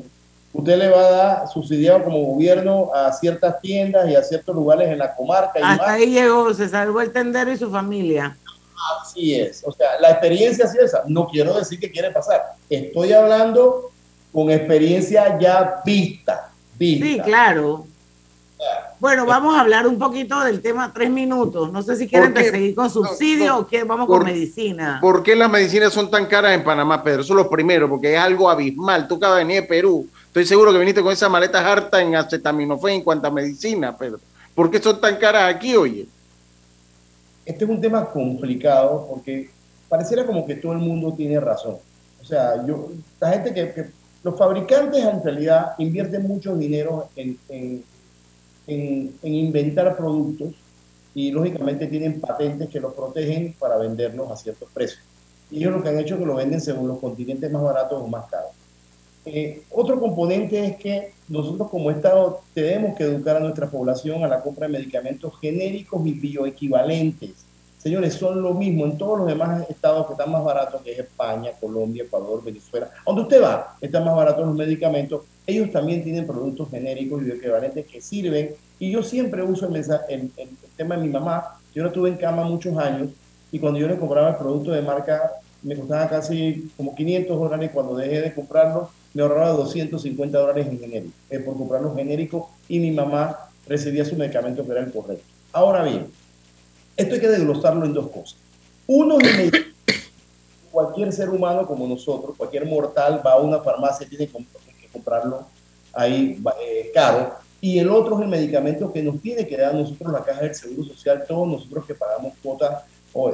usted le va a dar subsidiado como gobierno a ciertas tiendas y a ciertos lugares en la comarca. Y Hasta más. ahí llegó, se salvó el tendero y su familia. Así es, o sea, la experiencia es esa. No quiero decir que quiere pasar, estoy hablando con experiencia ya vista. vista. Sí, claro. Bueno, vamos a hablar un poquito del tema tres minutos. No sé si quieren seguir con subsidio no, no, o quieren, vamos por, con medicina. ¿Por qué las medicinas son tan caras en Panamá, Pedro? Eso es lo primero, porque es algo abismal. Tú acabas de venir de Perú. Estoy seguro que viniste con esa maleta harta en acetaminofén en cuanto a medicina, Pedro. ¿Por qué son tan caras aquí, oye? Este es un tema complicado porque pareciera como que todo el mundo tiene razón. O sea, yo, la gente que, que los fabricantes en realidad invierten mucho dinero en, en en, en, inventar productos y lógicamente tienen patentes que los protegen para venderlos a ciertos precios. Y ellos lo que han hecho es que lo venden según los continentes más baratos o más caros. Eh, otro componente es que nosotros como Estado tenemos que educar a nuestra población a la compra de medicamentos genéricos y bioequivalentes. Señores, son lo mismo en todos los demás estados que están más baratos, que es España, Colombia, Ecuador, Venezuela. Donde usted va, están más baratos los medicamentos. Ellos también tienen productos genéricos y bioequivalentes que sirven. Y yo siempre uso el, el, tema de mi mamá. Yo no estuve en cama muchos años y cuando yo le compraba el producto de marca me costaba casi como 500 dólares. Cuando dejé de comprarlo, me ahorraba 250 dólares en genérico, eh, por comprarlo genérico y mi mamá recibía su medicamento que era el correcto. Ahora bien, esto hay que desglosarlo en dos cosas. Uno es cualquier ser humano como nosotros, cualquier mortal va a una farmacia y tiene que comprarlo ahí eh, caro. Y el otro es el medicamento que nos tiene que dar nosotros la caja del Seguro Social, todos nosotros que pagamos cuota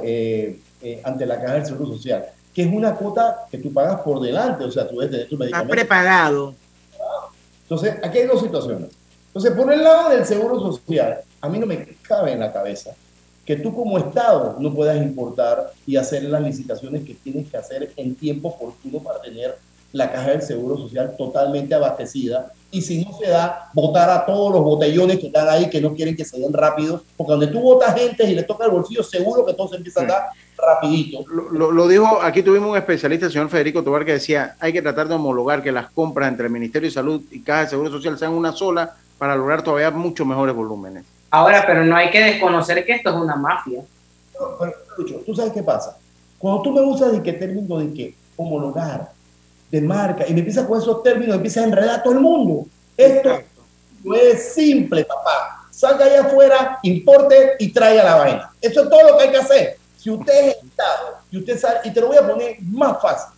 eh, eh, ante la caja del Seguro Social, que es una cuota que tú pagas por delante, o sea, tú debes tener tu medicamento. Está prepagado. Entonces, aquí hay dos situaciones. Entonces, por el lado del Seguro Social, a mí no me cabe en la cabeza que tú como Estado no puedas importar y hacer las licitaciones que tienes que hacer en tiempo oportuno para tener la caja del Seguro Social totalmente abastecida y si no se da, votar a todos los botellones que están ahí que no quieren que se den rápidos, porque donde tú votas gente y le toca el bolsillo, seguro que todo se empieza a dar rapidito. Lo, lo dijo, aquí tuvimos un especialista, el señor Federico Tobar, que decía, hay que tratar de homologar que las compras entre el Ministerio de Salud y Caja de Seguro Social sean una sola para lograr todavía mucho mejores volúmenes. Ahora, pero no hay que desconocer que esto es una mafia. Pero, pero, Lucho, ¿tú sabes qué pasa? Cuando tú me usas de qué término de qué, homologar, de marca, y me empiezas con esos términos, empiezas a enredar a todo el mundo. Esto no es simple, papá. Salga allá afuera, importe y traiga la vaina. Eso es todo lo que hay que hacer. Si usted es Estado y usted sabe, y te lo voy a poner más fácil.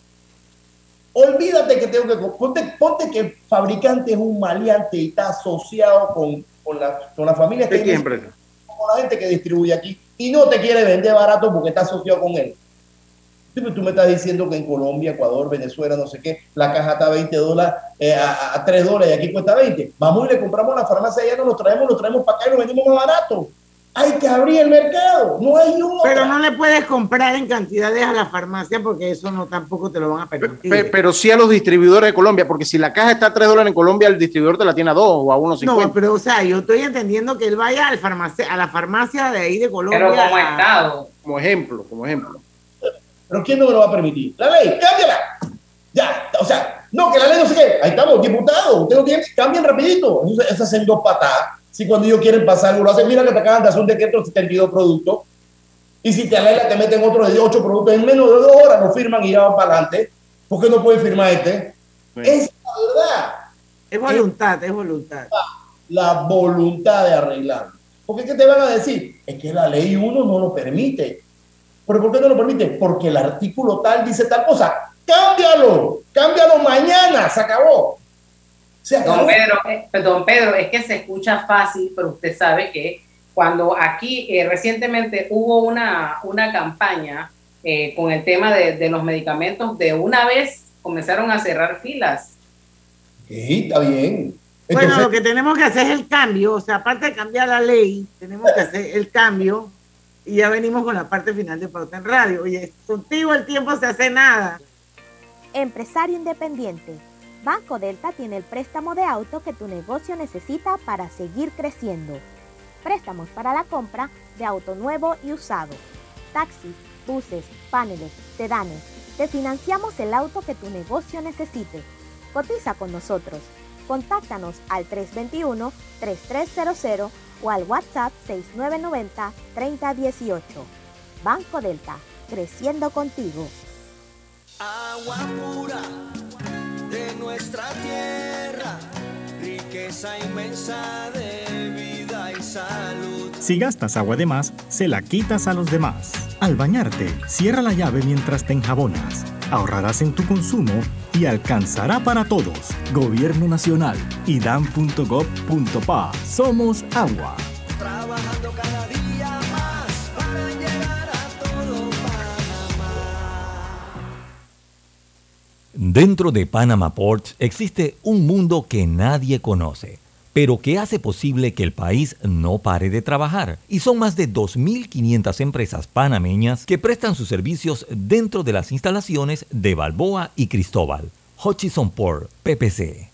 Olvídate que tengo que. Ponte, ponte que el fabricante es un maleante y está asociado con, con, la, con la familia que. ¿De qué empresa? Con la gente que distribuye aquí y no te quiere vender barato porque está asociado con él. Sí, pero tú me estás diciendo que en Colombia, Ecuador, Venezuela, no sé qué, la caja está a 20 dólares, eh, a, a 3 dólares y aquí cuesta 20. Vamos y le compramos a la farmacia allá, nos lo traemos, lo traemos para acá y lo vendemos más barato. Hay que abrir el mercado, no hay uno. Pero no le puedes comprar en cantidades a la farmacia porque eso no tampoco te lo van a permitir. Pe- pero sí a los distribuidores de Colombia, porque si la caja está a 3 dólares en Colombia, el distribuidor te la tiene a 2 o a 1.50. No, pero o sea, yo estoy entendiendo que él vaya al farmacia, a la farmacia de ahí de Colombia. a- Como ejemplo, como ejemplo. Pero ¿quién no me lo va a permitir? La ley, cámbiala. Ya, o sea, no, que la ley no sé qué. Ahí estamos, diputados. Ustedes tienen, cambien rapidito. Esas hacen dos patadas. Si cuando ellos quieren pasar algo, lo hacen, mira que te acaban de hacer un decreto de 72 productos. Y si te alegra, te meten otro de 8 productos. En menos de dos horas lo firman y ya van para adelante. ¿Por qué no pueden firmar este? Es la verdad. Es voluntad, es voluntad. La voluntad de arreglar. Porque ¿qué te van a decir? Es que la ley 1 no lo permite. ¿Pero por qué no lo permite? Porque el artículo tal dice tal cosa. Cámbialo, cámbialo mañana, se acabó. Se acabó. Don Pedro, eh, don Pedro, es que se escucha fácil, pero usted sabe que cuando aquí eh, recientemente hubo una, una campaña eh, con el tema de, de los medicamentos, de una vez comenzaron a cerrar filas. Sí, está bien. Bueno, lo que tenemos que hacer es el cambio, o sea, aparte de cambiar la ley, tenemos que hacer el cambio y ya venimos con la parte final de Pauta en Radio. Oye, contigo el tiempo se hace nada. Empresario independiente. Banco Delta tiene el préstamo de auto que tu negocio necesita para seguir creciendo. Préstamos para la compra de auto nuevo y usado. Taxis, buses, paneles, sedanes. Te financiamos el auto que tu negocio necesite. Cotiza con nosotros. Contáctanos al 321-3300 o al WhatsApp 6990-3018. Banco Delta, creciendo contigo. Agua pura de nuestra tierra, riqueza inmensa de. Si gastas agua de más, se la quitas a los demás. Al bañarte, cierra la llave mientras te enjabonas. Ahorrarás en tu consumo y alcanzará para todos. Gobierno Nacional, idam.gov.pa. Somos agua. Trabajando cada día más para llegar a todo Dentro de Panama Ports existe un mundo que nadie conoce, pero que hace posible que el país no pare de trabajar. Y son más de 2.500 empresas panameñas que prestan sus servicios dentro de las instalaciones de Balboa y Cristóbal. Hutchison Port, PPC.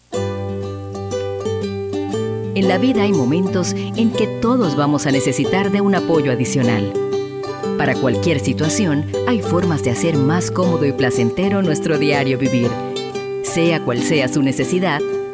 En la vida hay momentos en que todos vamos a necesitar de un apoyo adicional. Para cualquier situación, hay formas de hacer más cómodo y placentero nuestro diario vivir. Sea cual sea su necesidad,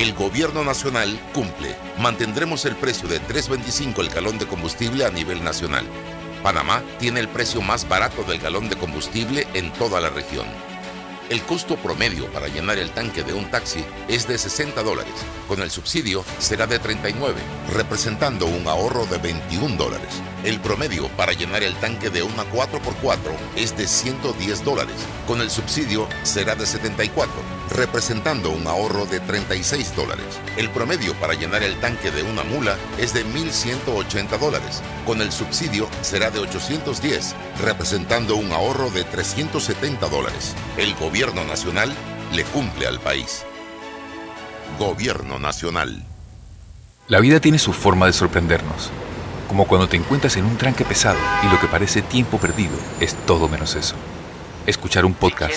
El gobierno nacional cumple. Mantendremos el precio de 3.25 el galón de combustible a nivel nacional. Panamá tiene el precio más barato del galón de combustible en toda la región. El costo promedio para llenar el tanque de un taxi es de 60 dólares. Con el subsidio será de 39, representando un ahorro de 21 dólares. El promedio para llenar el tanque de una 4x4 es de 110 dólares. Con el subsidio será de 74, representando un ahorro de 36 dólares. El promedio para llenar el tanque de una mula es de 1.180 dólares. Con el subsidio será de 810, representando un ahorro de 370 dólares. El gobierno nacional le cumple al país. Gobierno nacional. La vida tiene su forma de sorprendernos, como cuando te encuentras en un tranque pesado y lo que parece tiempo perdido es todo menos eso. Escuchar un podcast,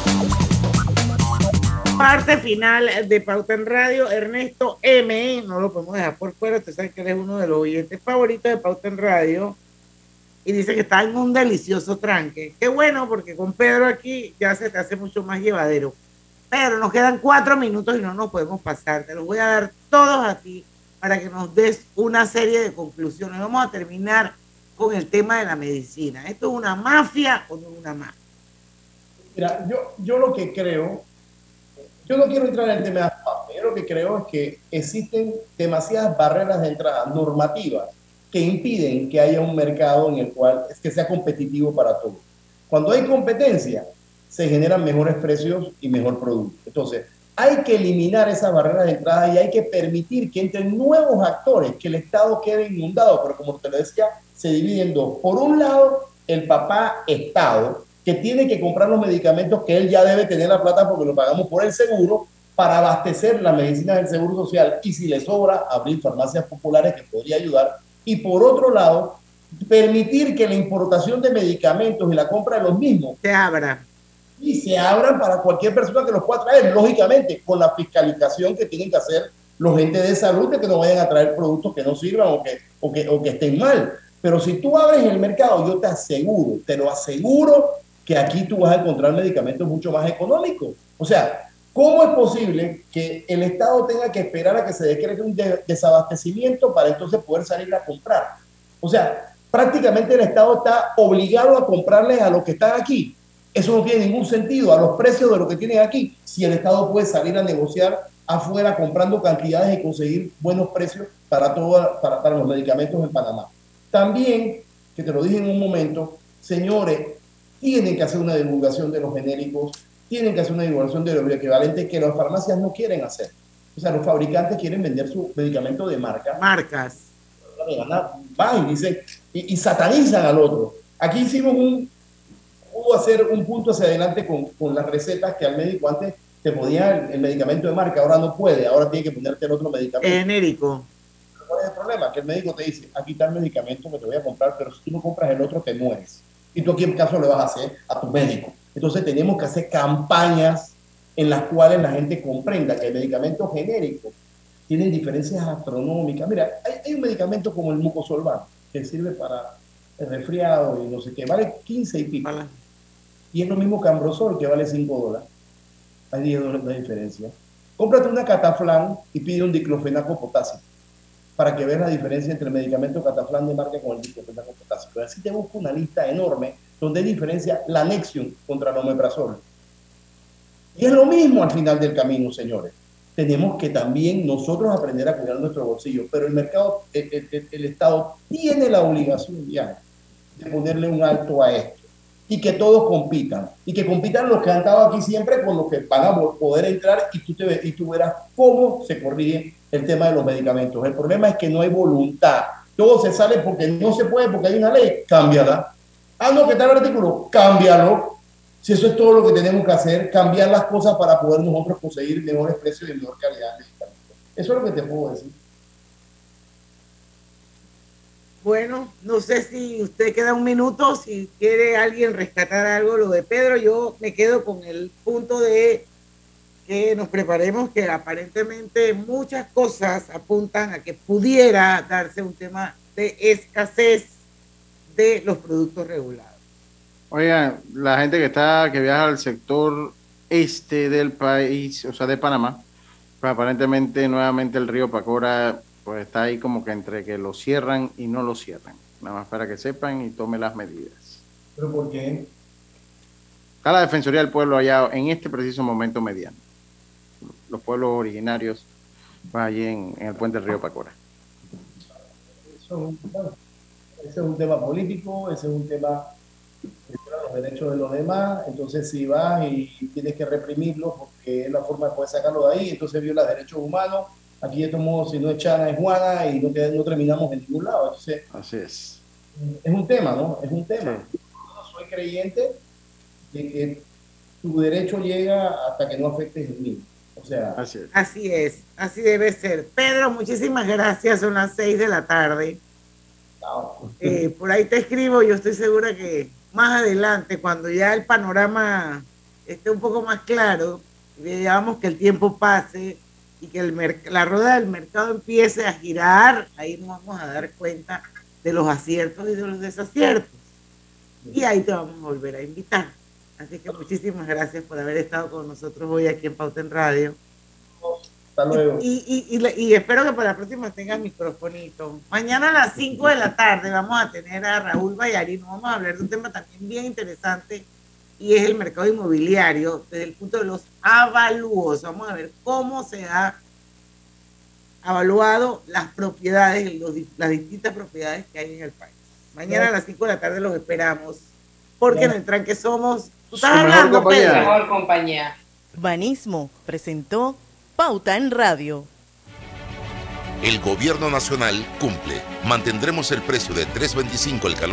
Parte final de Pauta en Radio, Ernesto M, no lo podemos dejar por fuera, usted sabe que él es uno de los oyentes favoritos de Pauta en Radio y dice que está en un delicioso tranque. Qué bueno, porque con Pedro aquí ya se te hace mucho más llevadero. Pero nos quedan cuatro minutos y no nos podemos pasar. Te los voy a dar todos a ti para que nos des una serie de conclusiones. Vamos a terminar con el tema de la medicina. ¿Esto es una mafia o no es una mafia? Mira, yo, yo lo que creo, yo no quiero entrar en el tema de mafia, yo lo que creo es que existen demasiadas barreras de entrada normativas que impiden que haya un mercado en el cual es que sea competitivo para todos. Cuando hay competencia, se generan mejores precios y mejor producto. Entonces, hay que eliminar esas barreras de entrada y hay que permitir que entren nuevos actores, que el Estado quede inundado, pero como te lo decía, se divide en dos. Por un lado, el papá Estado, que tiene que comprar los medicamentos que él ya debe tener la plata porque lo pagamos por el seguro para abastecer la medicina del Seguro Social y si le sobra, abrir farmacias populares que podría ayudar. Y por otro lado, permitir que la importación de medicamentos y la compra de los mismos se abra. Y se abran para cualquier persona que los pueda traer, lógicamente, con la fiscalización que tienen que hacer los entes de salud de que no vayan a traer productos que no sirvan o que, o que, o que estén mal. Pero si tú abres el mercado, yo te aseguro, te lo aseguro, que aquí tú vas a encontrar medicamentos mucho más económicos. O sea, ¿cómo es posible que el Estado tenga que esperar a que se decrete un de- desabastecimiento para entonces poder salir a comprar? O sea, prácticamente el Estado está obligado a comprarles a los que están aquí. Eso no tiene ningún sentido a los precios de lo que tienen aquí. Si el Estado puede salir a negociar afuera comprando cantidades y conseguir buenos precios para, todo, para, para los medicamentos en Panamá. También, que te lo dije en un momento, señores, tienen que hacer una divulgación de los genéricos, tienen que hacer una divulgación de los equivalentes que las farmacias no quieren hacer. O sea, los fabricantes quieren vender su medicamento de marca. Marcas. Van y dicen, y, y satanizan al otro. Aquí hicimos un, pudo hacer un punto hacia adelante con, con las recetas que al médico antes te ponía el, el medicamento de marca, ahora no puede, ahora tiene que ponerte el otro medicamento. Genérico. ¿Cuál es el problema? Que el médico te dice, aquí está el medicamento que te voy a comprar, pero si tú no compras el otro, te mueres. ¿Y tú aquí en caso le vas a hacer a tu médico? Entonces tenemos que hacer campañas en las cuales la gente comprenda que el medicamento genérico tienen diferencias astronómicas. Mira, hay, hay un medicamento como el mucosolvan que sirve para el resfriado y no sé qué, vale 15 y pico. Y es lo mismo que Ambrosol, que vale 5 dólares. Hay 10 dólares de diferencia. Cómprate una cataflán y pide un diclofenaco potásico para que veas la diferencia entre el medicamento cataflán de marca con el diclofenaco potásico. Así te busco una lista enorme donde hay diferencia la Nexium contra el omeprazol. Y es lo mismo al final del camino, señores. Tenemos que también nosotros aprender a cuidar nuestro bolsillo, pero el mercado, el, el- Estado tiene la obligación ya de ponerle un alto a esto. Y que todos compitan. Y que compitan los que han estado aquí siempre con los que van a poder entrar y tú, te, y tú verás cómo se corrige el tema de los medicamentos. El problema es que no hay voluntad. Todo se sale porque no se puede, porque hay una ley, cámbiala. Ah, no, que el artículo, cámbialo. Si eso es todo lo que tenemos que hacer, cambiar las cosas para poder nosotros conseguir mejores precios y mejor calidad de medicamentos. Eso es lo que te puedo decir. Bueno, no sé si usted queda un minuto, si quiere alguien rescatar algo, lo de Pedro, yo me quedo con el punto de que nos preparemos, que aparentemente muchas cosas apuntan a que pudiera darse un tema de escasez de los productos regulados. Oigan, la gente que está, que viaja al sector este del país, o sea, de Panamá, pues aparentemente nuevamente el río Pacora pues está ahí como que entre que lo cierran y no lo cierran. Nada más para que sepan y tomen las medidas. ¿Pero por qué? Está la Defensoría del Pueblo allá en este preciso momento mediano. Los pueblos originarios pues, allí en, en el puente del río Pacora. Eso es un, bueno, ese es un tema político, ese es un tema los derechos de los demás. Entonces, si vas y tienes que reprimirlo porque es la forma de poder sacarlo de ahí, entonces viola derechos humanos aquí todos si no es Chana, es Juana y no, no terminamos en ningún lado. Entonces, Así es. Es un tema, ¿no? Es un tema. Yo no soy creyente de que tu derecho llega hasta que no afectes el mío. O sea, así es. Así es, así debe ser. Pedro, muchísimas gracias. Son las seis de la tarde. Eh, por ahí te escribo, yo estoy segura que más adelante, cuando ya el panorama esté un poco más claro, veamos que el tiempo pase, y que el la rueda del mercado empiece a girar, ahí nos vamos a dar cuenta de los aciertos y de los desaciertos. Y ahí te vamos a volver a invitar. Así que muchísimas gracias por haber estado con nosotros hoy aquí en Pauta en Radio. Hasta luego. Y, y, y, y, espero que para la próxima tengas microfonito. Mañana a las 5 de la tarde vamos a tener a Raúl Bayarino. Vamos a hablar de un tema también bien interesante y es el mercado inmobiliario desde el punto de los avalúos. Vamos a ver cómo se ha evaluado las propiedades, los, las distintas propiedades que hay en el país. Mañana a las 5 de la tarde los esperamos, porque en el tranque somos... ¿Tú estás hablando, Pedro? Mejor compañía. Urbanismo presentó Pauta en Radio. El gobierno nacional cumple. Mantendremos el precio de 3.25 el calor